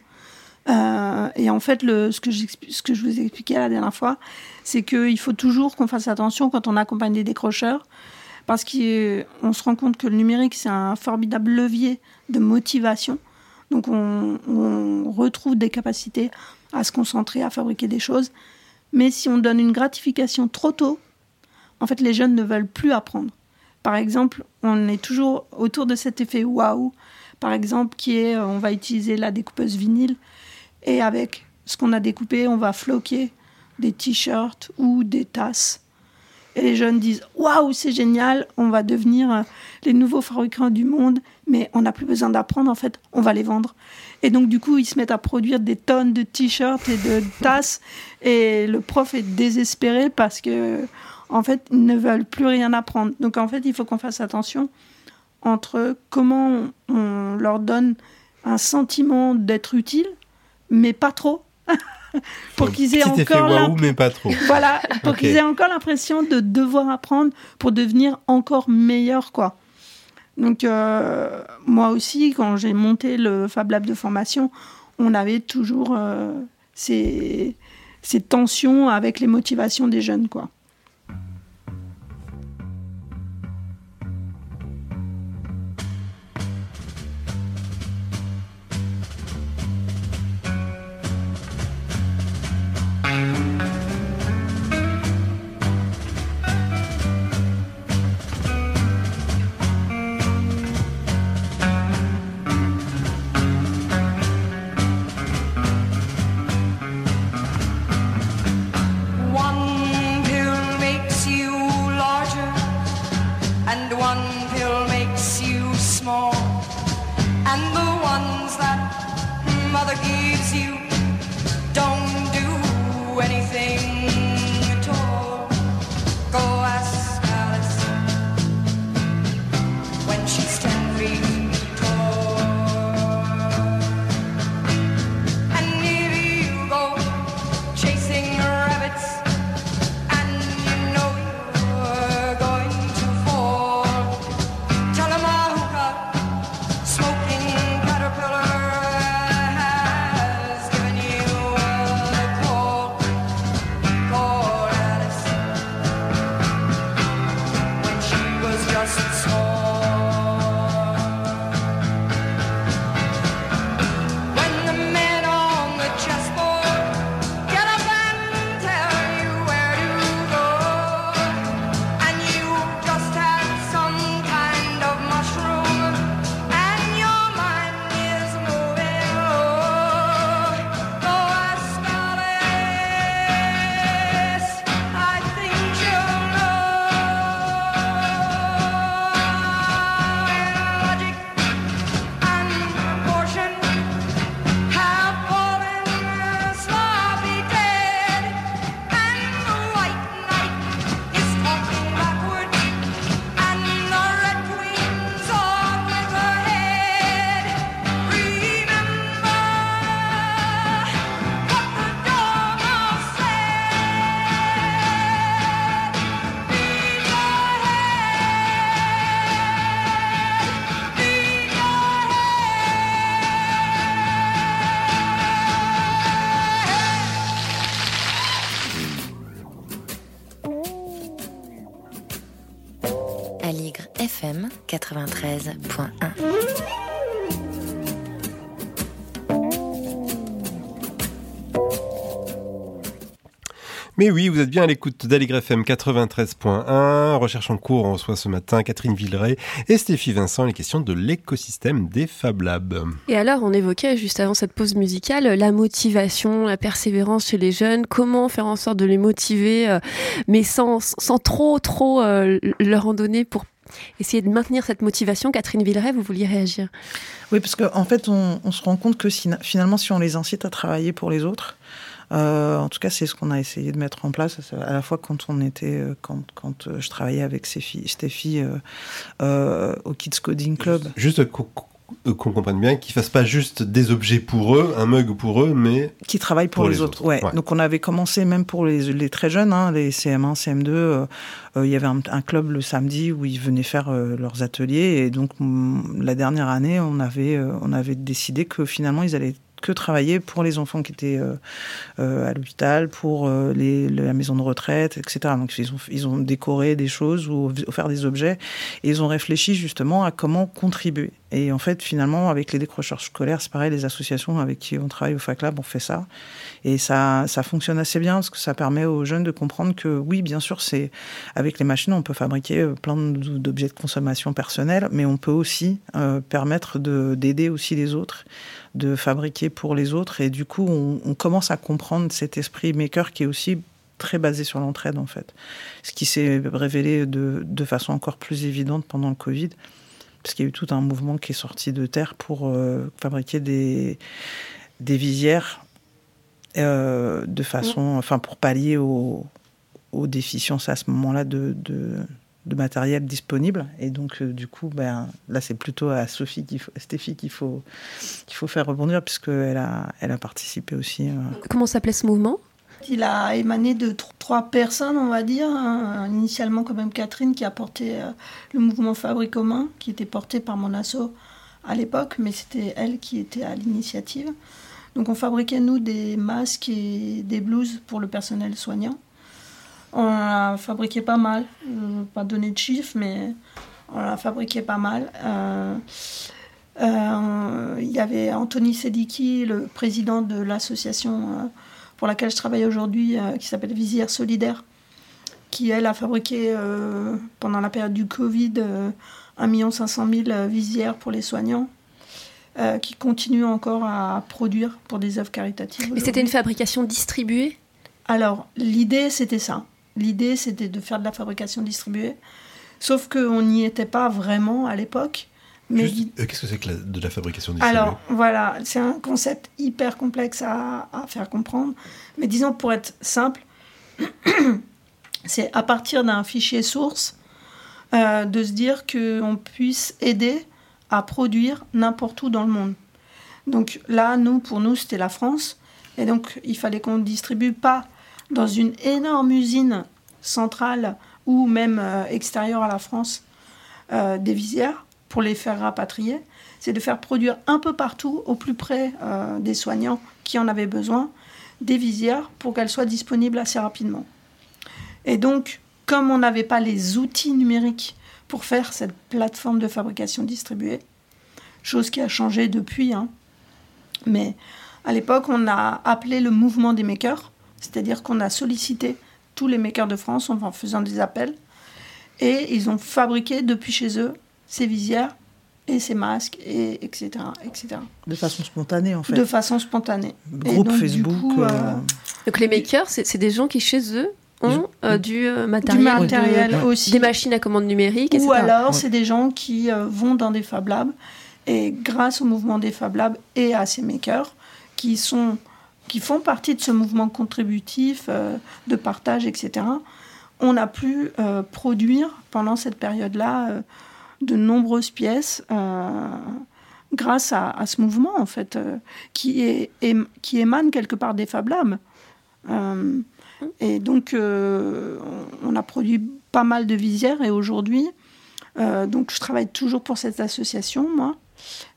Euh, et en fait, ce, que ce que je vous ai expliqué la dernière fois, c'est qu'il faut toujours qu'on fasse attention quand on accompagne des décrocheurs, parce qu'on se rend compte que le numérique, c'est un formidable levier de motivation. Donc on, on retrouve des capacités à se concentrer, à fabriquer des choses. Mais si on donne une gratification trop tôt, en fait, les jeunes ne veulent plus apprendre. Par exemple, on est toujours autour de cet effet waouh, par exemple, qui est euh, on va utiliser la découpeuse vinyle et avec ce qu'on a découpé, on va floquer des t-shirts ou des tasses. Et les jeunes disent waouh, c'est génial, on va devenir euh, les nouveaux fabricants du monde, mais on n'a plus besoin d'apprendre, en fait, on va les vendre. Et donc, du coup, ils se mettent à produire des tonnes de t-shirts et de tasses, et le prof est désespéré parce que, en fait, ils ne veulent plus rien apprendre. Donc, en fait, il faut qu'on fasse attention entre comment on leur donne un sentiment d'être utile, mais pas trop. pour qu'ils aient Petit encore waouh, mais pas trop. voilà, pour qu'ils aient encore l'impression de devoir apprendre pour devenir encore meilleur, quoi. Donc, euh, moi aussi, quand j'ai monté le Fab Lab de formation, on avait toujours euh, ces, ces tensions avec les motivations des jeunes, quoi. 93.1. Mais oui, vous êtes bien à l'écoute d'Aligre FM 93.1. Recherche en cours, on reçoit ce matin Catherine Villeray et Stéphie Vincent les questions de l'écosystème des Fab Labs. Et alors, on évoquait juste avant cette pause musicale la motivation, la persévérance chez les jeunes. Comment faire en sorte de les motiver, euh, mais sans, sans trop, trop euh, leur en donner pour essayer de maintenir cette motivation. Catherine Villeray, vous vouliez réagir Oui, parce qu'en en fait, on, on se rend compte que si- finalement, si on les incite à travailler pour les autres, euh, en tout cas, c'est ce qu'on a essayé de mettre en place, à la fois quand on était, euh, quand, quand euh, je travaillais avec Stéphie, Stéphie euh, euh, au Kids Coding Club. Juste qu'on qu'on comprenne bien qu'ils fassent pas juste des objets pour eux, un mug pour eux, mais qui travaillent pour, les, autres. Ouais. Ouais. Donc on avait commencé même pour les, les très jeunes, hein, les CM1, CM2. euh, euh, il y avait un, un club le samedi où ils venaient faire euh, leurs ateliers. Et donc la dernière année, on avait, euh, on avait décidé que finalement ils allaient que travailler pour les enfants qui étaient euh, euh, à l'hôpital, pour euh, la maison de retraite, etc. Donc ils ont, décoré des choses ou offert des objets et ils ont réfléchi justement à comment contribuer. Et en fait, finalement, avec les décrocheurs scolaires, c'est pareil, les associations avec qui on travaille au FacLab, on fait ça. Et ça, fonctionne assez bien parce que ça permet aux jeunes de comprendre que oui, bien sûr, c'est avec les machines, on peut fabriquer plein d'objets de consommation personnelle, mais on peut aussi euh, permettre de- d'aider aussi les autres, de fabriquer pour les autres. Et du coup, on, on commence à comprendre cet esprit maker qui est aussi très basé sur l'entraide en fait. Ce qui s'est révélé de, de façon encore plus évidente pendant le Covid, parce qu'il y a eu tout un mouvement qui est sorti de terre pour euh, fabriquer des, des visières euh, de façon, enfin pour pallier aux, aux déficiences à ce moment-là de, de, de matériel disponible. Et donc, euh, du coup, ben, là, c'est plutôt à Sophie, qu'il faut, Stéphie qu'il faut, qu'il faut faire rebondir, puisqu'elle a, elle a participé aussi. euh, Comment s'appelait ce mouvement? Il a émané de tr- trois personnes, on va dire. hein. Initialement, quand même, Catherine qui a porté euh, le mouvement Fabrique commun, qui était porté par mon asso à l'époque, mais c'était elle qui était à l'initiative. Donc, on fabriquait, nous, des masques et des blouses pour le personnel soignant. On a fabriqué pas mal. Je ne vais pas donner de chiffres, mais on a fabriqué pas mal. Euh, euh, Il y avait Anthony Sediki, le président de l'association euh, pour laquelle je travaille aujourd'hui, qui s'appelle Visière Solidaire, qui, elle, a fabriqué euh, pendant la période du Covid euh, 1 500 000 visières pour les soignants, euh, qui continue encore à produire pour des œuvres caritatives. Mais c'était une fabrication distribuée? Alors, l'idée, c'était ça. L'idée, c'était de faire de la fabrication distribuée. Sauf qu'on n'y était pas vraiment à l'époque. Mais euh, qu'est-ce que c'est que la- de la fabrication distribuée? Alors, voilà, c'est un concept hyper complexe à, à faire comprendre. Mais disons, pour être simple, c'est à partir d'un fichier source euh, de se dire qu'on puisse aider à produire n'importe où dans le monde. Donc là, nous, pour nous, c'était la France. Et donc, il fallait qu'on ne distribue pas dans une énorme usine centrale ou même euh, extérieure à la France euh, des visières pour les faire rapatrier. C'est de faire produire un peu partout, au plus près euh, des soignants qui en avaient besoin, des visières pour qu'elles soient disponibles assez rapidement. Et donc, comme on n'avait pas les outils numériques pour faire cette plateforme de fabrication distribuée, chose qui a changé depuis, hein, mais à l'époque, on a appelé le mouvement des makers, c'est-à-dire qu'on a sollicité tous les makers de France en faisant des appels, et ils ont fabriqué depuis chez eux ces visières et ces masques, et etc., etc. de façon spontanée, en fait. De façon spontanée. Groupe donc, du Facebook. coup, euh, euh, Donc les makers, c'est des gens qui chez eux ont euh, du euh, du matériel, matériel Ouais. aussi. des machines à commande numérique, etc. Ou alors, Ouais. c'est des gens qui euh, vont dans des Fab Labs et grâce au mouvement des Fab Labs et à ces makers qui, sont, qui font partie de ce mouvement contributif euh, de partage, etc., on a pu euh, produire pendant cette période-là euh, de nombreuses pièces grâce à, ce mouvement, en fait, qui, est, qui émane quelque part des Fab et donc, on a produit pas mal de visières et aujourd'hui, donc je travaille toujours pour cette association, moi.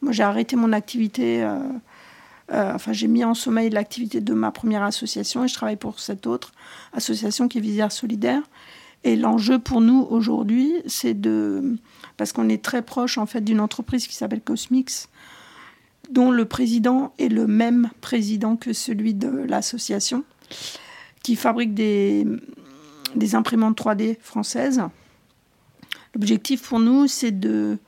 Moi, j'ai arrêté mon activité, euh, enfin, j'ai mis en sommeil l'activité de ma première association et je travaille pour cette autre association qui est Visière Solidaire. Et l'enjeu pour nous aujourd'hui, c'est de. Parce qu'on est très proche, en fait, d'une entreprise qui s'appelle Cosmix, dont le président est le même président que celui de l'association, qui fabrique des imprimantes 3D françaises. L'objectif pour nous, c'est de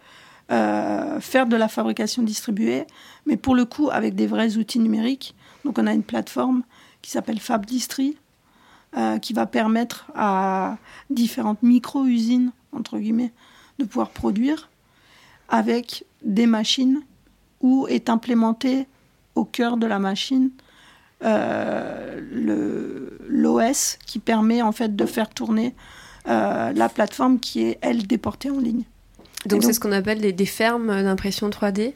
euh, faire de la fabrication distribuée, mais pour le coup avec des vrais outils numériques. Donc on a une plateforme qui s'appelle FabDistri, euh, qui va permettre à différentes micro-usines, entre guillemets, de pouvoir produire avec des machines où est implémenté au cœur de la machine euh, l'OS qui permet en fait de faire tourner la plateforme qui est elle déportée en ligne. Donc c'est ce qu'on appelle des, des fermes d'impression 3D.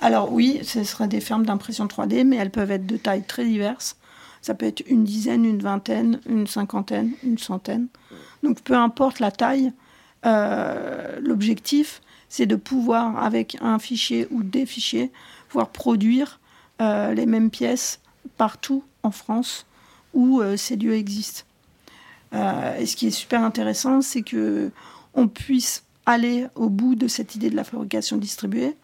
Alors oui, ce seraient des fermes d'impression 3D, mais elles peuvent être de tailles très diverses. Ça peut être une dizaine, une vingtaine, une cinquantaine, une centaine. Donc peu importe la taille, euh, l'objectif, c'est de pouvoir, avec un fichier ou des fichiers, pouvoir produire euh, les mêmes pièces partout en France où euh, ces lieux existent. Et ce qui est super intéressant, c'est que on puisse aller au bout de cette idée de la fabrication distribuée,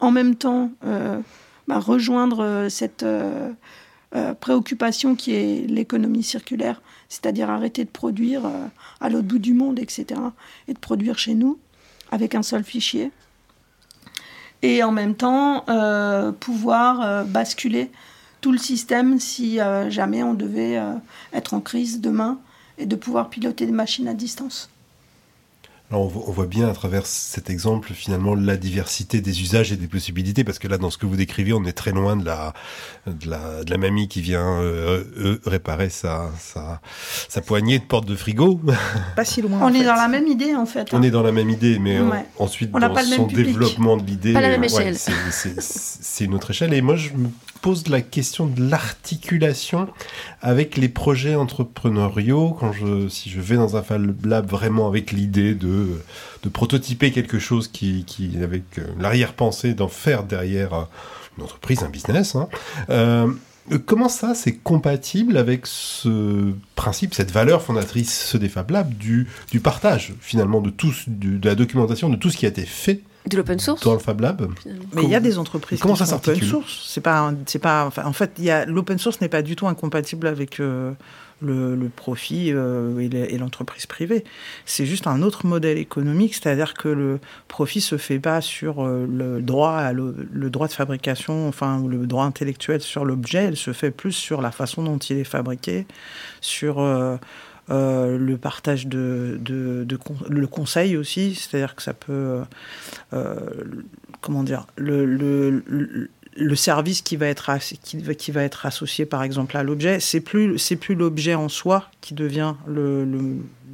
en même temps euh, bah, rejoindre euh, cette euh, préoccupation qui est l'économie circulaire, c'est-à-dire arrêter de produire à l'autre bout du monde, etc., et de produire chez nous avec un seul fichier. Et en même temps, pouvoir basculer tout le système si jamais on devait être en crise demain et de pouvoir piloter des machines à distance. Alors on voit, on voit bien à travers cet exemple finalement la diversité des usages et des possibilités parce que là dans ce que vous décrivez on est très loin de la de la, de la mamie qui vient euh, euh, réparer sa, sa sa poignée de porte de frigo. Pas si loin. On est fait. dans la même idée en fait. on est dans la même idée mais ensuite On n'a dans pas le même son développement de l'idée Pas la même euh, échelle. c'est- une autre échelle et moi je me pose la question de l'articulation avec les projets entrepreneuriaux quand je si je vais dans un Fab Lab vraiment avec l'idée de de prototyper quelque chose qui, qui avec euh, l'arrière-pensée d'en faire derrière euh, une entreprise, un business. hein. Euh, comment ça, c'est compatible avec ce principe, cette valeur fondatrice ce des Fab Labs du, du partage finalement de tout, de la documentation de tout ce qui a été fait De l'open source dans le Fab Lab Mais il y a des entreprises Comment qui ça sont open source. C'est pas, c'est pas. enfin, en fait, il y a l'open source n'est pas du tout incompatible avec euh, le, le profit euh, et le- et l'entreprise privée. C'est juste un autre modèle économique, c'est-à-dire que le profit se fait pas sur euh, le droit à le, le droit de fabrication, enfin ou le droit intellectuel sur l'objet. Elle se fait plus sur la façon dont il est fabriqué, sur euh, euh, le partage de, con- le conseil aussi, c'est-à-dire que ça peut, euh, comment dire, le, le, service qui va être qui, qui va être associé par exemple à l'objet, c'est plus c'est plus l'objet en soi qui devient le-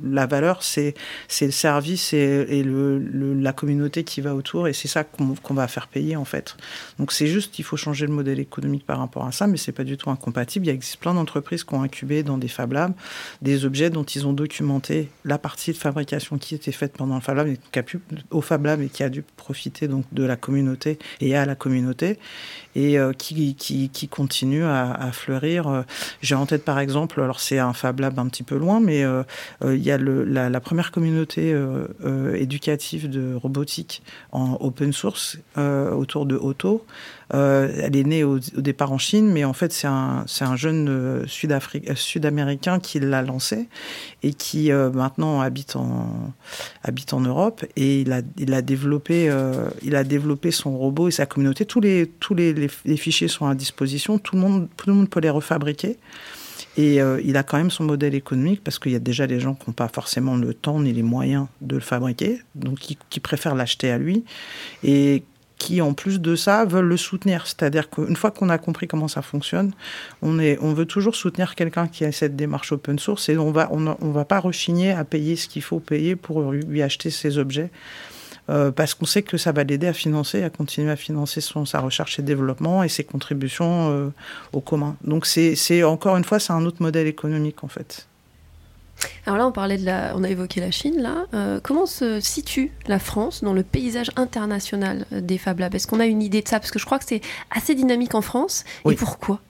la valeur, c'est le service et, le, la communauté qui va autour et c'est ça qu'on va faire payer en fait. Donc c'est juste il faut changer le modèle économique par rapport à ça, mais c'est pas du tout incompatible. Il existe plein d'entreprises qui ont incubé dans des Fab Labs des objets dont ils ont documenté la partie de fabrication qui était faite pendant le Fab Lab et qui a pu, au Fab Lab et qui a dû profiter donc de la communauté et à la communauté et euh, qui, qui, continue à, fleurir. Euh, J'ai en tête par exemple, alors c'est un Fab Lab un petit peu loin, mais euh, il y a la, première communauté euh, euh, éducative de robotique en open source euh, autour de. Euh, elle est née au, départ en Chine, mais en fait c'est un, jeune sud-américain qui l'a lancé et qui maintenant habite en, Europe et il a, développé son robot et sa communauté. Tous les fichiers sont à disposition. Tout le monde peut les refabriquer. Et euh, il a quand même son modèle économique parce qu'il y a déjà des gens qui n'ont pas forcément le temps ni les moyens de le fabriquer, donc qui, qui préfèrent l'acheter à lui et qui, en plus de ça, veulent le soutenir. C'est-à-dire qu'une fois qu'on a compris comment ça fonctionne, on, est, on veut toujours soutenir quelqu'un qui a cette démarche open source et on va, on, on va pas rechigner à payer ce qu'il faut payer pour lui acheter ses objets. Euh, parce qu'on sait que ça va l'aider à financer, à continuer à financer son, sa recherche et développement et ses contributions euh, au commun. Donc c'est encore une fois, c'est un autre modèle économique en fait. Alors là, on parlait de la, on a évoqué la Chine. Là, Euh, comment se situe la France dans le paysage international des Fab Labs Est-ce qu'on a une idée de ça? Parce que je crois que c'est assez dynamique en France. Oui. Et pourquoi?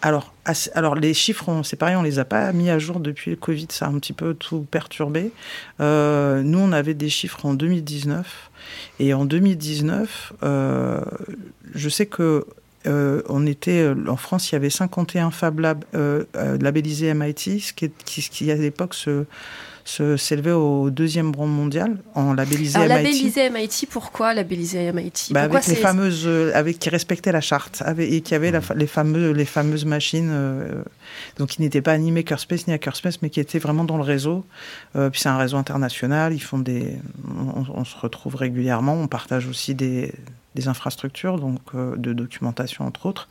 Alors, alors les chiffres, c'est pareil, on les a pas mis à jour depuis le Covid, ça a un petit peu tout perturbé. Euh, nous, on avait des chiffres en 2019, et en 2019, euh, je sais que euh, on était, en France, il y avait 51 Fab Labs labellisés MIT, ce qui à l'époque se, s'élevait au deuxième rang mondial en labellisé Alors, MIT. labellisé MIT, pourquoi labellisé MIT Bah, Pourquoi avec les fameuses, euh, avec qui respectaient la charte, avec, et qui avaient la les fameux, les fameuses machines, euh, donc qui n'étaient pas ni Makerspace ni Hackerspace, mais qui étaient vraiment dans le réseau. Euh, puis c'est un réseau international. Ils font des, on, on se retrouve régulièrement. On partage aussi des, des infrastructures, donc euh, de documentation entre autres.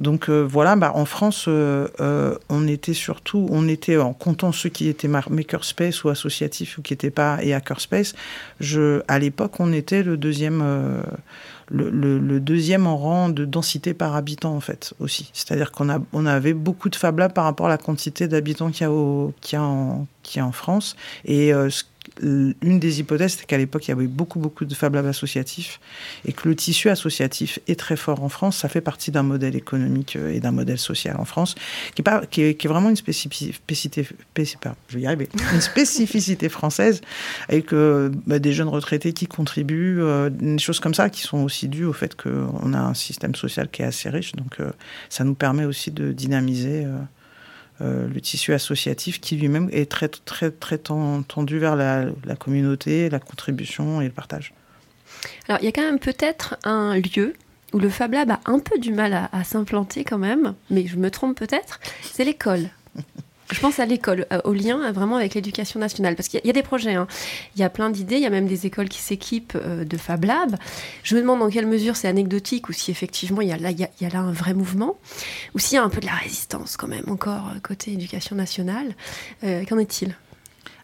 Donc euh, voilà, bah, en France, euh, euh, on était surtout, on était en comptant ceux qui étaient makerspace ou associatifs ou qui n'étaient pas et hackerspace. Je, à l'époque, on était le deuxième, euh, le, le- le deuxième en rang de densité par habitant en fait aussi. C'est-à-dire qu'on a, on avait beaucoup de Fab Labs par rapport à la quantité d'habitants qu'il y a, y en, y a en France. Et euh, ce- une des hypothèses, c'était qu'à l'époque, il y avait beaucoup, beaucoup de Fab Labs associatifs et que le tissu associatif est très fort en France. Ça fait partie d'un modèle économique euh, et d'un modèle social en France qui est, pas, qui est, qui est vraiment une spécificité, spéci- pardon, je vais y arriver, une spécificité française avec euh, bah, des jeunes retraités qui contribuent, euh, des choses comme ça qui sont aussi dues au fait qu'on a un système social qui est assez riche. Donc euh, ça nous permet aussi de dynamiser le tissu associatif qui lui-même est très, très, très ten- tendu vers la, la communauté, la contribution et le partage. Alors, il y a quand même peut-être un lieu où le Fab Lab a un peu du mal à, à s'implanter quand même, mais je me trompe peut-être, c'est l'école. Je pense à l'école, euh, au lien euh, vraiment avec l'éducation nationale, parce qu'il y, a- des projets, hein. il y a plein d'idées, il y a même des écoles qui s'équipent euh, de Fab Lab. Je me demande dans quelle mesure c'est anecdotique ou si effectivement il y, a là, un vrai mouvement, ou s'il y a un peu de la résistance quand même encore côté éducation nationale. Qu'en est-il?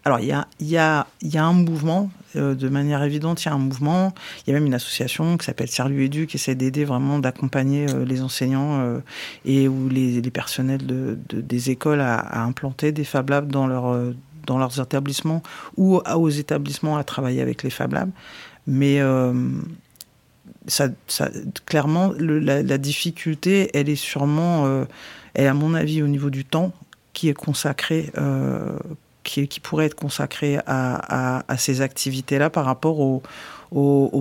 Alors, il y a, y, a, y a un mouvement, euh, de manière évidente, il y a un mouvement. Il y a même une association qui s'appelle Serlu Edu qui essaie d'aider vraiment, d'accompagner euh, les enseignants euh, et ou les, personnels de, de- des écoles à, implanter des Fab Labs dans, leur, dans leurs établissements ou aux établissements à travailler avec les Fab Labs. Mais ça, clairement, la, difficulté, elle est sûrement, elle à mon avis au niveau du temps qui est consacré, qui, qui pourrait être consacré à, ces activités-là par rapport au,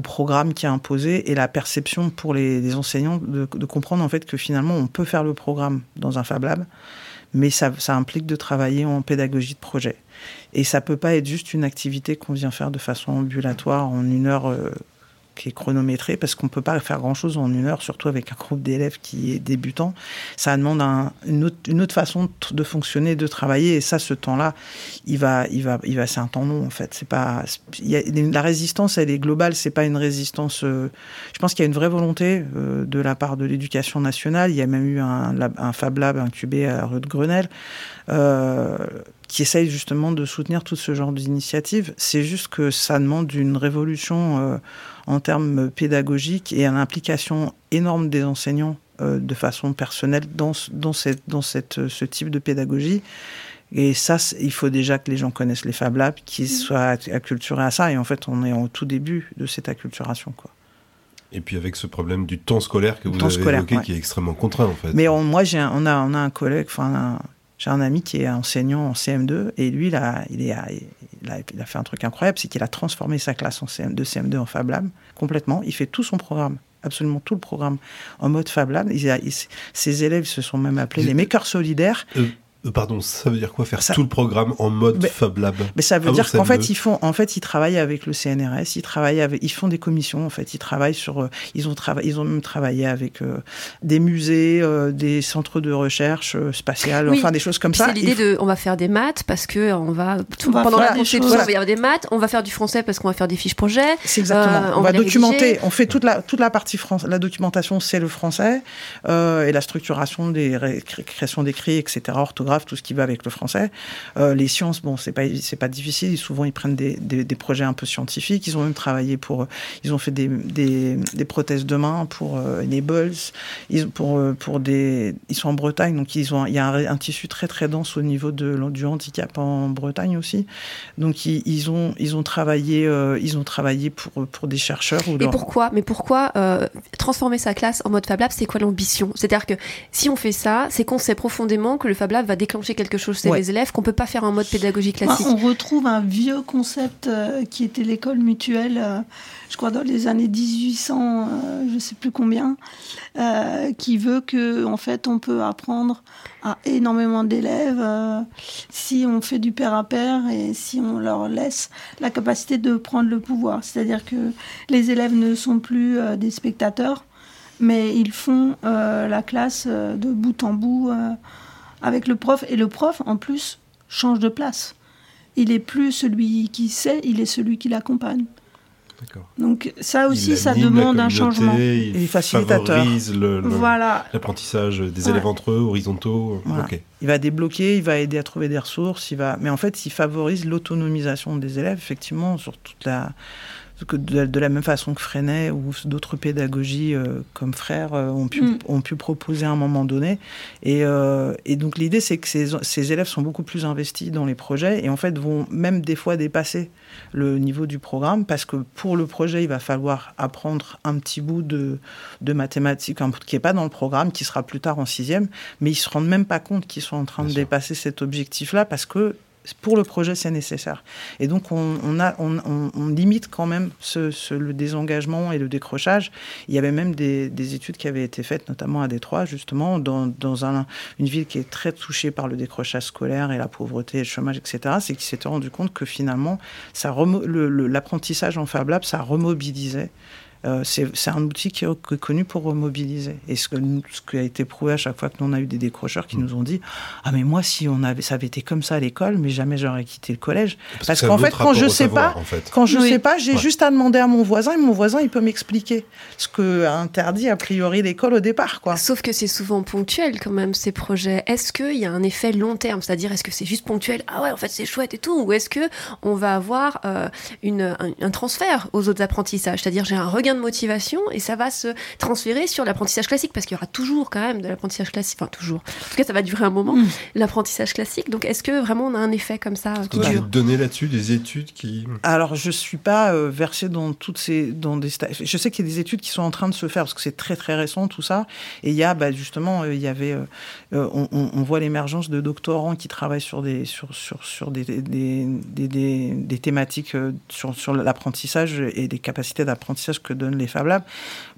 programme qui est imposé et la perception pour les, enseignants de, comprendre en fait que finalement on peut faire le programme dans un Fab Lab, mais ça, ça implique de travailler en pédagogie de projet. Et ça peut pas être juste une activité qu'on vient faire de façon ambulatoire en une heure euh, qui est chronométrée, parce qu'on peut pas faire grand-chose en une heure, surtout avec un groupe d'élèves qui est débutant. Ça demande un- une, autre, façon de- fonctionner, de travailler, et ça, ce temps-là, il va, il va, il va, c'est un temps long en fait. C'est pas, la résistance, elle est globale. C'est pas une résistance. euh, je pense qu'il y a une vraie volonté euh, de la part de l'éducation nationale. Il y a même eu un, un Fab Lab incubé à rue de Grenelle. euh, qui essaye justement de soutenir tout ce genre d'initiatives. C'est juste que ça demande une révolution en termes pédagogiques et une implication énorme des enseignants euh, de façon personnelle dans, ce- dans, cette, dans cette, euh, ce type de pédagogie. Et ça, il faut déjà que les gens connaissent les Fab Labs, qu'ils soient acc- acculturés à ça. Et en fait, on est au tout début de cette acculturation. Quoi. Et puis avec ce problème du temps scolaire que vous temps avez scolaire, évoqué, ouais. qui est extrêmement contraint en fait. Mais on- moi, j'ai un- on, a, on a un collègue, enfin, j'ai un ami qui est enseignant en CM2, et lui, il a, il, est, à- il, a, il a fait un truc incroyable, c'est qu'il a transformé sa classe en CM, de CM2 en Fab Lab complètement. Il fait tout son programme, absolument tout le programme, en mode Fab Lab. Il a- il- ses élèves se sont même appelés les makers solidaires. Euh, pardon, ça veut dire quoi faire Ça- tout le programme en mode Mais- Fab Lab? Mais ça veut Ah dire qu'en me- fait, ils font, en fait, ils travaillent avec le CNRS, ils travaillent avec, ils font des commissions. En fait, ils travaillent sur, euh, ils ont travaillé, ils ont même travaillé avec euh, des musées, euh, des centres de recherche euh, spatiale, Oui. enfin des choses comme Puis ça. C'est l'idée de, on va faire des maths parce que on va tout- On va pendant faire la des conception, choses. il va avoir des maths. On va faire du français parce qu'on va faire des fiches projets. C'est exactement. Euh, on, on va, documenter. rédiger. On fait toute la toute la partie France. La documentation, c'est le français euh, et la structuration des ré- cré- création d'écrits, etc. Orthographe, tout ce qui va avec le français. Euh, les sciences, bon, c'est pas c'est pas difficile. Souvent, ils prennent des, des, des projets un peu scientifiques. Ils ont même travaillé pour. Ils ont fait des des, des prothèses de main pour euh, Enables. Ils pour euh, pour des. Ils sont en Bretagne, donc ils ont. Il y a un, un tissu très très dense au niveau de du handicap en Bretagne aussi. Donc ils, ils ont ils ont travaillé euh, ils ont travaillé pour pour des chercheurs ou Et leur- pourquoi Mais pourquoi euh, transformer sa classe en mode Fab Lab C'est quoi l'ambition? C'est-à-dire que si on fait ça, c'est qu'on sait profondément que le Fab Lab va déclencher quelque chose chez Ouais. les élèves qu'on peut pas faire en mode pédagogie classique. on retrouve un vieux concept euh, qui était l'école mutuelle, euh, je crois dans les années 1800, euh, je sais plus combien, euh, qui veut que en fait on peut apprendre à énormément d'élèves euh, si on fait du pair à pair et si on leur laisse la capacité de prendre le pouvoir. C'est-à-dire que les élèves ne sont plus euh, des spectateurs, mais ils font euh, la classe euh, de bout en bout euh, avec le prof et le prof en plus change de place. Il est plus celui qui sait, il est celui qui l'accompagne. D'accord. Donc ça aussi, ça demande un changement. Il Et facilitateur. favorise le- le- Voilà. l'apprentissage des Ouais. élèves entre eux, horizontaux. Voilà. Ok. Il va débloquer, il va aider à trouver des ressources, il va... mais en fait, il favorise l'autonomisation des élèves, effectivement, sur toute la... que De, de la même façon que Freinet ou d'autres pédagogies euh, comme Frères euh, ont, pu, Mm. ont pu proposer à un moment donné. Et, euh, et donc l'idée, c'est que ces, ces élèves sont beaucoup plus investis dans les projets et en fait vont même des fois dépasser le niveau du programme parce que pour le projet, il va falloir apprendre un petit bout de, de mathématiques qui n'est pas dans le programme, qui sera plus tard en sixième, mais ils se rendent même pas compte qu'ils sont en train Bien de sûr. dépasser cet objectif-là parce que pour le projet, c'est nécessaire. Et donc, on, limite quand même le désengagement et le décrochage. Il y avait même des, des études qui avaient été faites, notamment à Détroit, justement, dans, dans un- une ville qui est très touchée par le décrochage scolaire et la pauvreté, le chômage, etc. C'est qu'ils s'étaient rendu compte que finalement, l'apprentissage en Fab Lab, ça remobilisait. Euh, c'est un outil qui est connu pour remobiliser. Et ce, que, nous- ce qui a été prouvé à chaque fois que nous on a eu des décrocheurs qui nous ont dit Ah, mais moi, si on avait, ça avait été comme ça à l'école, mais jamais j'aurais quitté le collège. Parce, qu'en fait, quand je sais savoir, pas, en fait. quand je Oui. sais pas, j'ai Ouais. juste à demander à mon voisin et mon voisin, il peut m'expliquer ce que a interdit a priori l'école au départ, quoi. Sauf que c'est souvent ponctuel quand même ces projets. Est-ce qu'il y a un effet long terme? C'est-à-dire est-ce que c'est juste ponctuel? Ah ouais, en fait c'est chouette et tout Ou est-ce que on va avoir euh, une, un, un transfert aux autres apprentissages? C'est-à-dire j'ai un regain de motivation et ça va se transférer sur l'apprentissage classique parce qu'il y aura toujours quand même de l'apprentissage classique. Enfin toujours. En tout cas ça va durer un moment Mm. l'apprentissage classique. Donc est-ce que vraiment on a un effet comme ça qui Vous avez dure donné là-dessus des études qui. Alors, je suis pas euh, versée dans toutes ces, dans des sta- Je sais qu'il y a des études qui sont en train de se faire parce que c'est très très récent tout ça. Et il y a, bah, justement, euh, il y avait, euh, euh, on, on- on voit l'émergence de doctorants qui travaillent sur des, sur, sur, sur des, des, des, des- des thématiques euh, sur, sur l'apprentissage et des capacités d'apprentissage que donnent les Fab Labs.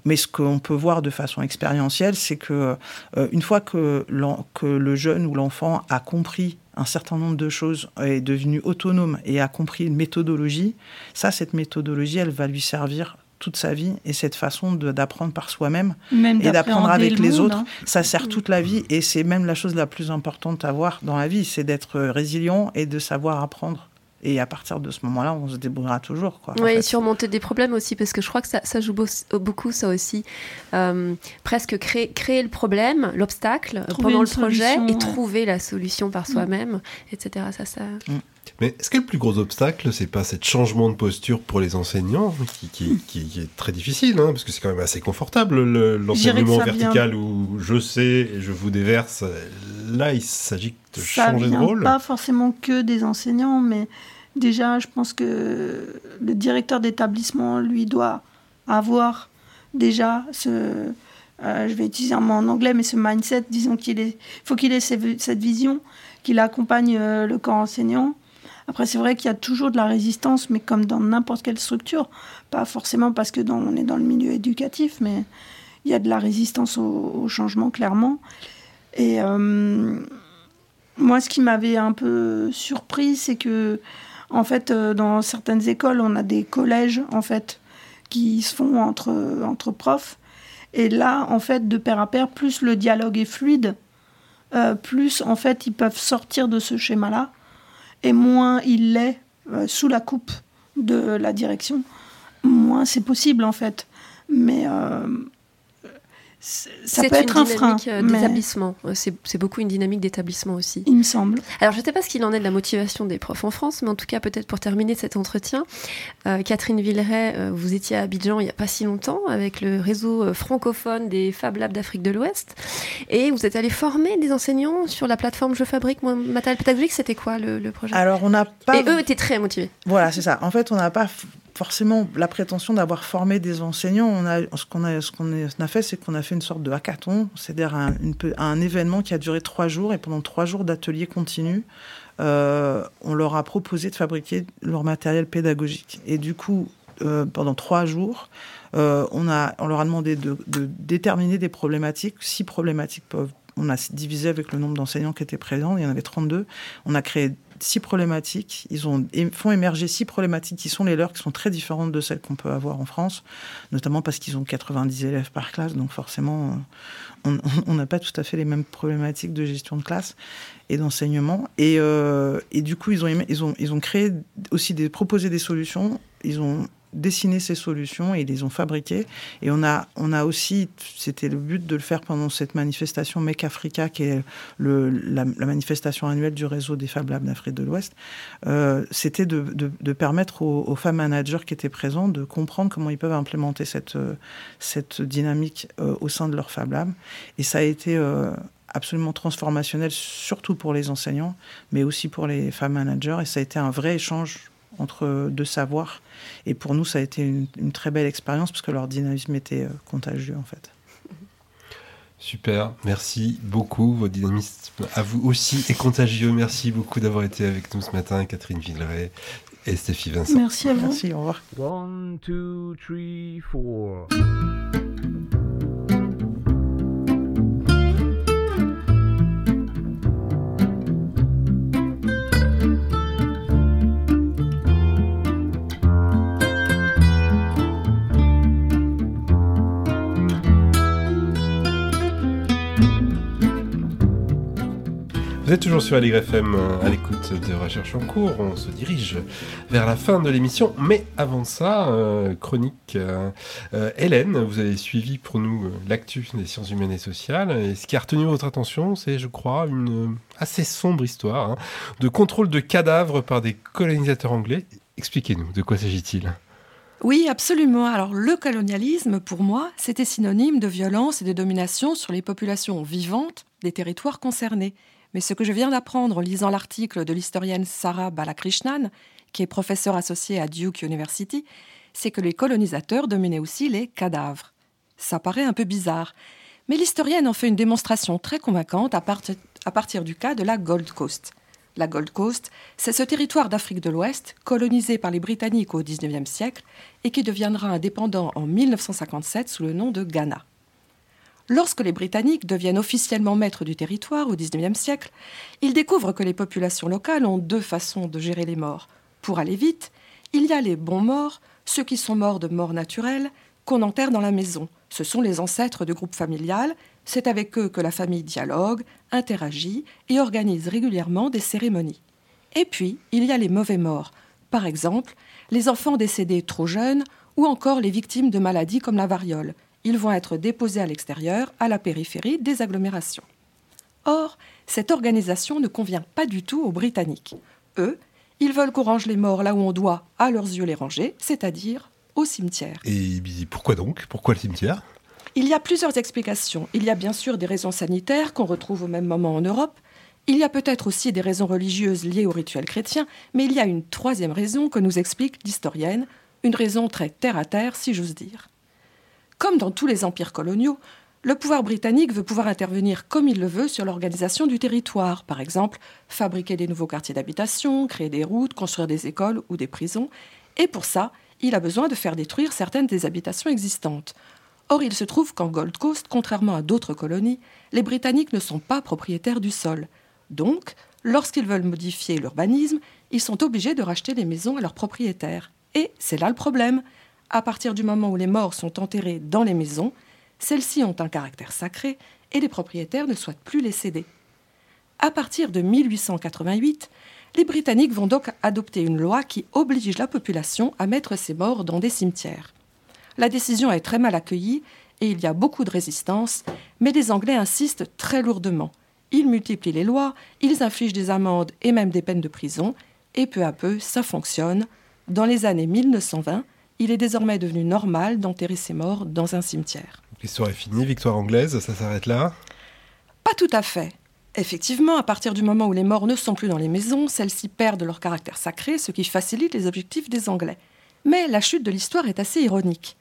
Mais ce qu'on peut voir de façon expérientielle, c'est que euh, une fois que, le jeune ou l'enfant a compris un certain nombre de choses, est devenu autonome et a compris une méthodologie, ça, cette méthodologie, elle va lui servir toute sa vie et cette façon d'apprendre par soi-même Même et d'apprendre avec le les monde, autres, hein. ça sert toute la vie et c'est même la chose la plus importante à avoir dans la vie, c'est d'être résilient et de savoir apprendre. Et à partir de ce moment-là, on se débrouillera toujours. Quoi, Oui, et surmonter des problèmes aussi, parce que je crois que ça, ça joue beau- beaucoup, ça aussi. Euh, presque créer, créer le problème, l'obstacle pendant le projet solution, et ouais. trouver la solution par soi-même, etc. Ça, ça... Mais est-ce que le plus gros obstacle, c'est pas ce changement de posture pour les enseignants, qui, qui- qui- qui est très difficile, hein, parce que c'est quand même assez confortable le- l'enseignement vient- vertical où je sais et je vous déverse. Là, il s'agit de ça changer de rôle. pas forcément que des enseignants, mais déjà, je pense que le directeur d'établissement, lui, doit avoir déjà ce. euh, je vais utiliser un mot en anglais, mais ce mindset, disons qu'il est, faut qu'il ait cette vision, qu'il accompagne euh, le corps enseignant. Après, c'est vrai qu'il y a toujours de la résistance, mais comme dans n'importe quelle structure, pas forcément parce que on est dans le milieu éducatif, mais il y a de la résistance au, changement, clairement. Et euh, moi, ce qui m'avait un peu surpris, c'est que, en fait, euh, dans certaines écoles, on a des collèges, en fait, qui se font entre, entre profs. Et là, en fait, de pair à pair, plus le dialogue est fluide, euh, plus, en fait, ils peuvent sortir de ce schéma-là, et moins il l'est euh, sous la coupe de la direction, moins c'est possible, en fait. Mais euh, ça C'est peut une être un frein. dynamique euh, mais d'établissement. C'est c'est beaucoup une dynamique d'établissement aussi. Il me semble. Alors, je ne sais pas ce qu'il en est de la motivation des profs en France, mais en tout cas, peut-être pour terminer cet entretien, euh, Catherine Villeray, euh, vous étiez à Abidjan il n'y a pas si longtemps avec le réseau euh, francophone des Fab Labs d'Afrique de l'Ouest, et vous êtes allé former des enseignants sur la plateforme Je Fabrique mon matériel pédagogique. C'était quoi le, le projet? Alors, on n'a pas. Et eux étaient très motivés. Voilà, c'est ça. En fait, on n'a pas forcément la prétention d'avoir formé des enseignants. Ce qu'on a, fait, c'est qu'on a fait une sorte de hackathon, c'est-à-dire un, événement qui a duré trois jours et pendant trois jours d'ateliers continus, euh, on leur a proposé de fabriquer leur matériel pédagogique. Et du coup, euh, pendant trois jours, euh, on leur a demandé de, de déterminer des problématiques, six problématiques peuvent. On a divisé avec le nombre d'enseignants qui étaient présents, il y en avait 32. On a créé six problématiques. Ils ont, font émerger six problématiques qui sont les leurs, qui sont très différentes de celles qu'on peut avoir en France, notamment parce qu'ils ont 90 élèves par classe, donc forcément, on- n'a pas tout à fait les mêmes problématiques de gestion de classe et d'enseignement. Et, euh, et du coup, ils ont, ils, ont, ils ont créé aussi des, proposé des solutions. Ils ont dessiné ces solutions et ils les ont fabriquées. Et on a, on a aussi, c'était le but de le faire pendant cette manifestation Make Africa, qui est le, la, manifestation annuelle du réseau des Fab Labs d'Afrique de l'Ouest. Euh, c'était de, de, permettre aux, femmes managers qui étaient présents de comprendre comment ils peuvent implémenter cette, euh, cette dynamique euh, au sein de leur Fab Lab. Et ça a été absolument transformationnel, surtout pour les enseignants, mais aussi pour les femmes managers. Et ça a été un vrai échange entre deux savoirs. Et pour nous, ça a été une, une très belle expérience parce que leur dynamisme était euh, contagieux, en fait. Super, merci beaucoup. Votre dynamisme à vous aussi est contagieux. Merci beaucoup d'avoir été avec nous ce matin, Catherine Villeray et Stéphie Vincent. Merci à vous. Merci, au revoir. One, two, three, four. Vous êtes toujours sur Allegre FM euh, à l'écoute de Recherche en cours. On se dirige vers la fin de l'émission. Mais avant ça, euh, chronique. euh, Hélène, vous avez suivi pour nous l'actu des sciences humaines et sociales. Et ce qui a retenu votre attention, c'est, je crois, une assez sombre histoire hein, de contrôle de cadavres par des colonisateurs anglais. Expliquez-nous, de quoi s'agit-il? Oui, absolument. Alors le colonialisme, pour moi, c'était synonyme de violence et de domination sur les populations vivantes des territoires concernés. Mais ce que je viens d'apprendre en lisant l'article de l'historienne Sarah Balakrishnan, qui est professeure associée à Duke University, c'est que les colonisateurs dominaient aussi les cadavres. Ça paraît un peu bizarre, mais l'historienne en fait une démonstration très convaincante à, part- à partir du cas de la Gold Coast. La Gold Coast, c'est ce territoire d'Afrique de l'Ouest colonisé par les Britanniques au XIXe siècle et qui deviendra indépendant en 1957 sous le nom de Ghana. Lorsque les Britanniques deviennent officiellement maîtres du territoire au XIXe siècle, ils découvrent que les populations locales ont deux façons de gérer les morts. Pour aller vite, il y a les bons morts, ceux qui sont morts de mort naturelle, qu'on enterre dans la maison. Ce sont les ancêtres du groupe familial, c'est avec eux que la famille dialogue, interagit et organise régulièrement des cérémonies. Et puis, il y a les mauvais morts, par exemple, les enfants décédés trop jeunes ou encore les victimes de maladies comme la variole. Ils vont être déposés à l'extérieur, à la périphérie des agglomérations. Or, cette organisation ne convient pas du tout aux Britanniques. Eux, ils veulent qu'on range les morts là où on doit, à leurs yeux, les ranger, c'est-à-dire au cimetière. Et pourquoi donc? Pourquoi le cimetière? Il y a plusieurs explications. Il y a bien sûr des raisons sanitaires qu'on retrouve au même moment en Europe. Il y a peut-être aussi des raisons religieuses liées au rituel chrétien, mais il y a une troisième raison que nous explique l'historienne, une raison très terre-à-terre, si j'ose dire. Comme dans tous les empires coloniaux, le pouvoir britannique veut pouvoir intervenir comme il le veut sur l'organisation du territoire, par exemple fabriquer des nouveaux quartiers d'habitation, créer des routes, construire des écoles ou des prisons, et pour ça, il a besoin de faire détruire certaines des habitations existantes. Or, il se trouve qu'en Gold Coast, contrairement à d'autres colonies, les Britanniques ne sont pas propriétaires du sol. Donc, lorsqu'ils veulent modifier l'urbanisme, ils sont obligés de racheter les maisons à leurs propriétaires. Et c'est là le problème. À partir du moment où les morts sont enterrés dans les maisons, celles-ci ont un caractère sacré et les propriétaires ne souhaitent plus les céder. À partir de 1888, les Britanniques vont donc adopter une loi qui oblige la population à mettre ses morts dans des cimetières. La décision est très mal accueillie et il y a beaucoup de résistance, mais les Anglais insistent très lourdement. Ils multiplient les lois, ils infligent des amendes et même des peines de prison, et peu à peu, ça fonctionne. Dans les années 1920, il est désormais devenu normal d'enterrer ses morts dans un cimetière. L'histoire est finie, victoire anglaise, ça s'arrête là Pas tout à fait. Effectivement, à partir du moment où les morts ne sont plus dans les maisons, celles-ci perdent leur caractère sacré, ce qui facilite les objectifs des Anglais. Mais la chute de l'histoire est assez ironique.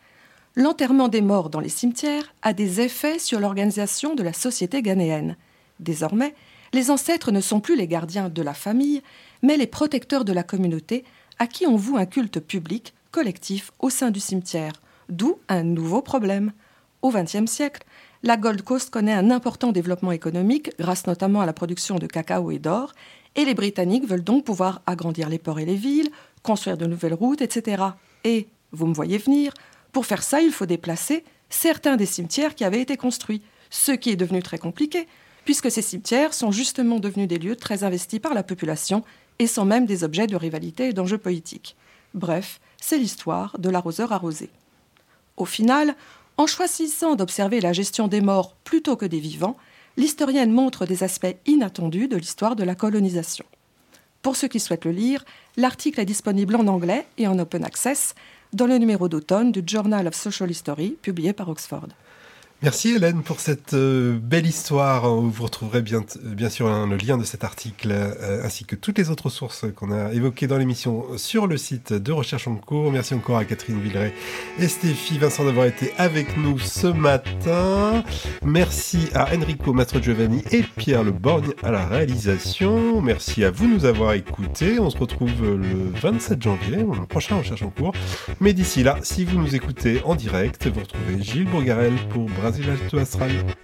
L'enterrement des morts dans les cimetières a des effets sur l'organisation de la société ghanéenne. Désormais, les ancêtres ne sont plus les gardiens de la famille, mais les protecteurs de la communauté à qui on voue un culte public, collectif, au sein du cimetière. D'où un nouveau problème. Au XXe siècle, la Gold Coast connaît un important développement économique grâce notamment à la production de cacao et d'or, et les Britanniques veulent donc pouvoir agrandir les ports et les villes, construire de nouvelles routes, etc. Et, vous me voyez venir, pour faire ça, il faut déplacer certains des cimetières qui avaient été construits, ce qui est devenu très compliqué, puisque ces cimetières sont justement devenus des lieux très investis par la population et sont même des objets de rivalité et d'enjeux politiques. Bref, c'est l'histoire de l'arroseur arrosé. Au final, en choisissant d'observer la gestion des morts plutôt que des vivants, l'historienne montre des aspects inattendus de l'histoire de la colonisation. Pour ceux qui souhaitent le lire, l'article est disponible en anglais et en open access dans le numéro d'automne du Journal of Social History publié par Oxford. Merci Hélène pour cette euh, belle histoire. Vous retrouverez bien, bien sûr hein, le lien de cet article euh, ainsi que toutes les autres sources qu'on a évoquées dans l'émission sur le site de Recherche en cours. Merci encore à Catherine Villeray et Stéphie Vincent d'avoir été avec nous ce matin. Merci à Enrico Mastro Giovanni et Pierre Le Borgne à la réalisation. Merci à vous de nous avoir écoutés. On se retrouve le 27 janvier, le prochain Recherche en cours. Mais d'ici là, si vous nous écoutez en direct, vous retrouvez Gilles Bourgarel pour Brasil Alto Astral.